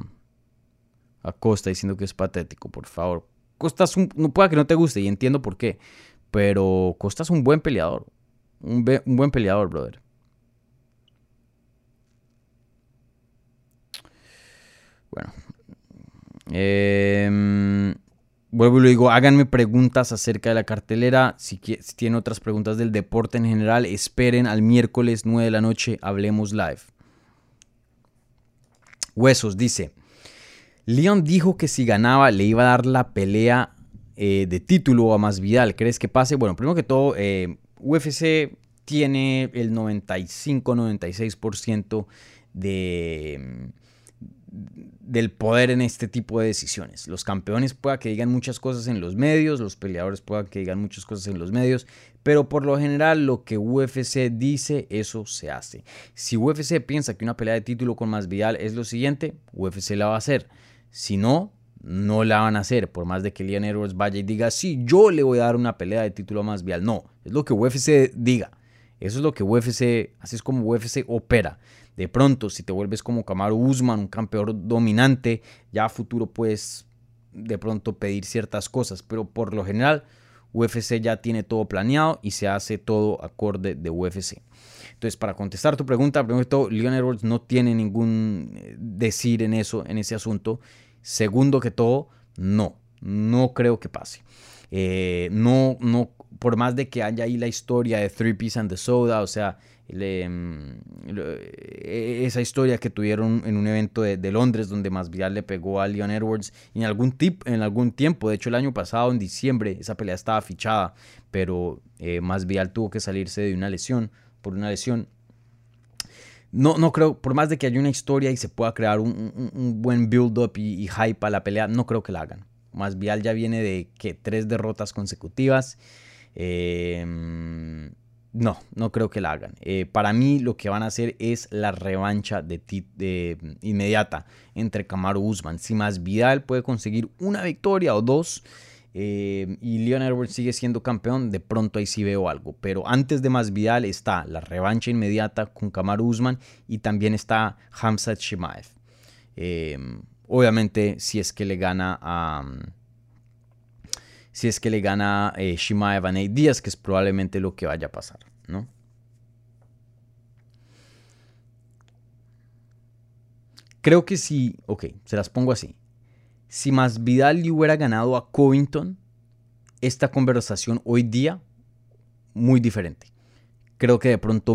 A Costa diciendo que es patético, por favor. Costa es un, no pueda que no te guste y entiendo por qué. Pero Costa es un buen peleador. Un, un buen peleador, brother. Bueno. Eh, Vuelvo y digo, háganme preguntas acerca de la cartelera. Si, si, tienen otras preguntas del deporte en general, esperen al miércoles 9 de la noche, hablemos live. Huesos dice, Leon dijo que si ganaba le iba a dar la pelea eh, de título a Masvidal. ¿Crees que pase? Bueno, primero que todo, eh, UFC tiene el 95-96% de del poder en este tipo de decisiones. Los campeones puedan que digan muchas cosas en los medios, los peleadores puedan que digan muchas cosas en los medios, pero por lo general lo que UFC dice, eso se hace. Si UFC piensa que una pelea de título con Masvidal es lo siguiente, UFC la va a hacer. Si no, no la van a hacer, por más de que Leon Edwards vaya y diga, sí, yo le voy a dar una pelea de título a Masvidal. No, es lo que UFC diga. Eso es lo que UFC, así es como UFC opera. De pronto, si te vuelves como Kamaru Usman, un campeón dominante, ya a futuro puedes de pronto pedir ciertas cosas, pero por lo general UFC ya tiene todo planeado y se hace todo acorde de UFC. Entonces, para contestar tu pregunta, primero que todo, Leon Edwards no tiene ningún eh, decir en eso, en ese asunto. Segundo que todo, no, no creo que pase. Eh, no, no, por más de que haya ahí la historia de Three Piece and the Soda, o sea, Mm, e, esa historia que tuvieron en un evento de, Londres donde Masvidal le pegó a Leon Edwards en algún, tip, en algún tiempo, de hecho el año pasado en diciembre esa pelea estaba fichada, pero eh, Masvidal tuvo que salirse de una lesión, por una lesión. No, no creo, por más de que haya una historia y se pueda crear un, buen build-up y, hype a la pelea, no creo que la hagan. Masvidal ya viene de que tres derrotas consecutivas. Eh, no, no creo que la hagan. Eh, para mí lo que van a hacer es la revancha de, de inmediata entre Kamaru Usman. Si más Vidal puede conseguir una victoria o dos eh, y Leon Edwards sigue siendo campeón, de pronto ahí sí veo algo. Pero antes de más Vidal está la revancha inmediata con Kamaru Usman y también está Hamzat Shimaev. Eh, obviamente si es que le gana a si es que le gana eh, Shimaev a Díaz, que es probablemente lo que vaya a pasar, ¿no? Creo que si, ok, se las pongo así. Si Masvidal le hubiera ganado a Covington, esta conversación hoy día, muy diferente. Creo que de pronto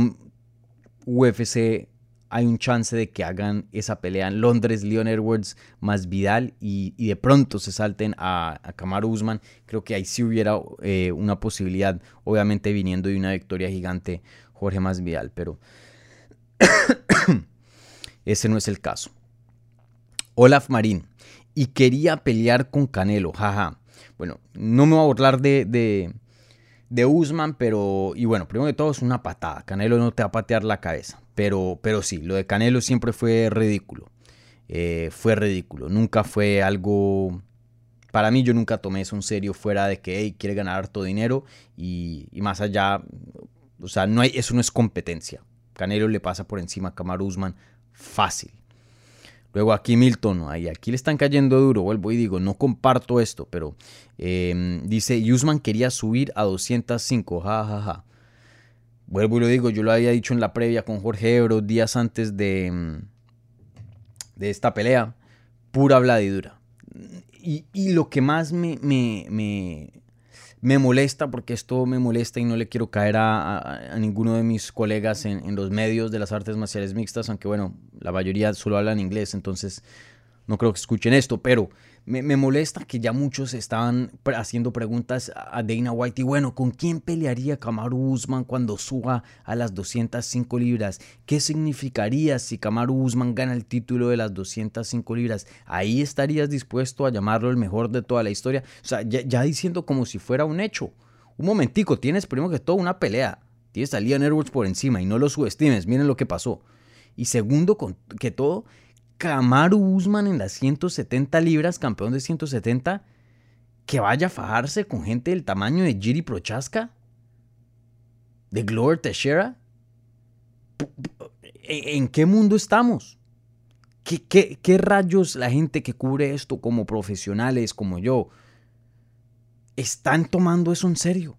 UFC hay un chance de que hagan esa pelea en Londres, Leon Edwards más Vidal y, de pronto se salten a, a Usman. Creo que ahí sí hubiera eh, una posibilidad, obviamente viniendo de una victoria gigante Jorge más Vidal, pero [coughs] ese no es el caso. Olaf Marín, y quería pelear con Canelo, jaja. Bueno, no me voy a burlar de, de, de Usman, pero, y bueno, primero de todo es una patada. Canelo no te va a patear la cabeza. Pero, pero sí, lo de Canelo siempre fue ridículo. Eh, fue ridículo. Nunca fue algo... Para mí yo nunca tomé eso en serio fuera de que quiere ganar harto dinero y, más allá, o sea, no hay, eso no es competencia. Canelo le pasa por encima a Kamaru Usman fácil. Luego aquí Milton, ahí aquí le están cayendo duro, vuelvo y digo, no comparto esto, pero em, dice, Usman quería subir a 205, jajaja. Ja, ja. Vuelvo y lo digo, yo lo había dicho en la previa con Jorge Ebro días antes de, mm, de esta pelea. Pura bladidura. Y, y lo que más me, me, me, molesta, porque esto me molesta y no le quiero caer a, a, ninguno de mis colegas en, en, los medios de las artes marciales mixtas, aunque bueno, la mayoría solo hablan inglés, entonces no creo que escuchen esto, pero me, molesta que ya muchos estaban haciendo preguntas a Dana White. Y bueno, ¿con quién pelearía Kamaru Usman cuando suba a las 205 libras? ¿Qué significaría si Kamaru Usman gana el título de las 205 libras? ¿Ahí estarías dispuesto a llamarlo el mejor de toda la historia? O sea, ya, diciendo como si fuera un hecho. Un momentico, tienes primero que todo una pelea. Tienes a Leon Edwards por encima y no lo subestimes. Miren lo que pasó. Y segundo que todo, Kamaru Usman en las 170 libras, campeón de 170, que vaya a fajarse con gente del tamaño de Giri Prochaska, de Glover Teixeira. ¿En qué mundo estamos? ¿Qué, qué, qué rayos la gente que cubre esto como profesionales como yo están tomando eso en serio?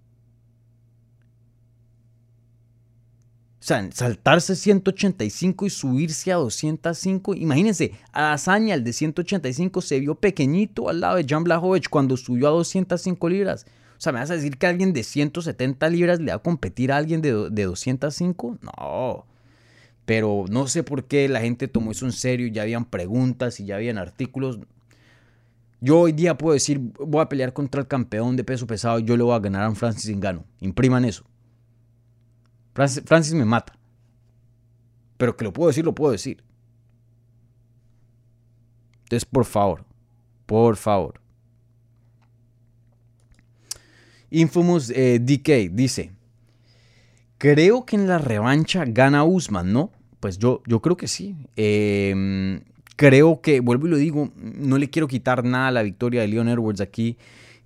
Sea, saltarse 185 y subirse a 205. Imagínense, a Azaña, el de 185, se vio pequeñito al lado de Jan Blachowicz cuando subió a 205 libras. O sea, ¿me vas a decir que alguien de 170 libras le va a competir a alguien de, de 205? No. Pero no sé por qué la gente tomó eso en serio. Ya habían preguntas y ya habían artículos. Yo hoy día puedo decir, voy a pelear contra el campeón de peso pesado. Yo le voy a ganar a un Francis Ngannou. Impriman eso. Francis, me mata. Pero que lo puedo decir, lo puedo decir. Entonces, por favor, por favor. Infamous eh, DK dice, creo que en la revancha gana Usman, ¿no? Pues yo, yo creo que sí. Em, creo que, vuelvo y lo digo, no le quiero quitar nada a la victoria de Leon Edwards aquí,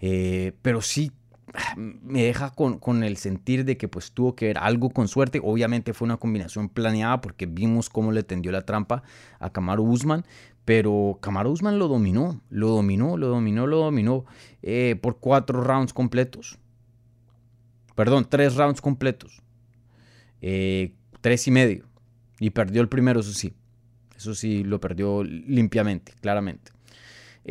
eh, pero sí me deja con, el sentir de que pues tuvo que ver algo con suerte. Obviamente fue una combinación planeada porque vimos cómo le tendió la trampa a Camaro Usman. Pero Camaro Usman lo dominó, lo dominó, lo dominó, lo dominó eh, por cuatro rounds completos. Perdón, tres rounds completos. Eh, tres y medio. Y perdió el primero, eso sí. Eso sí, lo perdió limpiamente, claramente.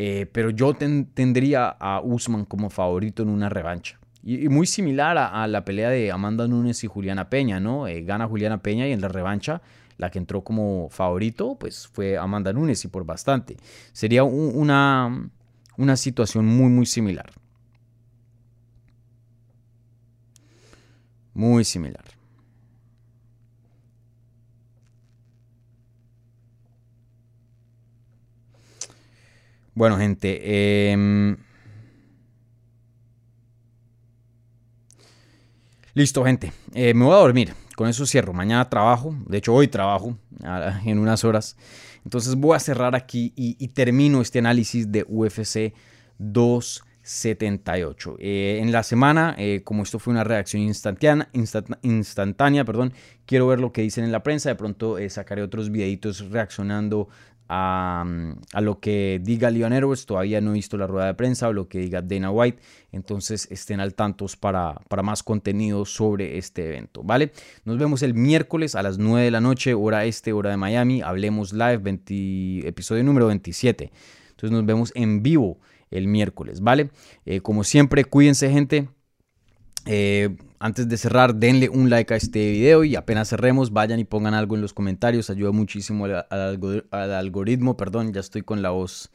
Eh, pero yo tendría a Usman como favorito en una revancha. Y, muy similar a, la pelea de Amanda Nunes y Juliana Peña, ¿no? Eh, gana Juliana Peña y en la revancha la que entró como favorito pues fue Amanda Nunes y por bastante. Sería una, una situación muy muy similar. Muy similar. Bueno, gente. Em, listo, gente. Eh, me voy a dormir. Con eso cierro. Mañana trabajo. De hecho, hoy trabajo en unas horas. Entonces voy a cerrar aquí y, termino este análisis de UFC 278. Eh, en la semana, eh, como esto fue una reacción instantánea, instantánea, perdón, quiero ver lo que dicen en la prensa. De pronto sacaré otros videitos reaccionando a, lo que diga Leon Edwards, todavía no he visto la rueda de prensa, o lo que diga Dana White, entonces estén al tanto para, para más contenido sobre este evento, ¿vale? Nos vemos el miércoles a las 9 de la noche, hora este, hora de Miami, hablemos live, episodio número 27, entonces nos vemos en vivo el miércoles, ¿vale? Eh, como siempre, cuídense gente. Eh, antes de cerrar, denle un like a este video y apenas cerremos, vayan y pongan algo en los comentarios. Ayuda muchísimo al, algoritmo. Perdón, ya estoy con la voz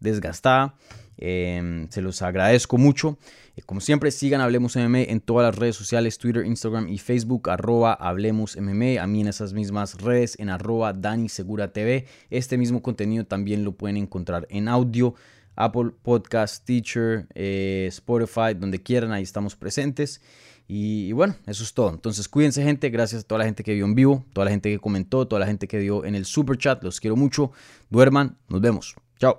desgastada. Em, se los agradezco mucho. Eh, como siempre, sigan Hablemos MMA en todas las redes sociales, Twitter, Instagram y Facebook, arroba Hablemos. A mí en esas mismas redes, en arroba Dani Segura TV. Este mismo contenido también lo pueden encontrar en audio. Apple Podcast, Teacher, eh, Spotify, donde quieran, ahí estamos presentes. Y, bueno, eso es todo. Entonces cuídense gente, gracias a toda la gente que vio en vivo, toda la gente que comentó, toda la gente que dio en el super chat, los quiero mucho. Duerman, nos vemos. Chao.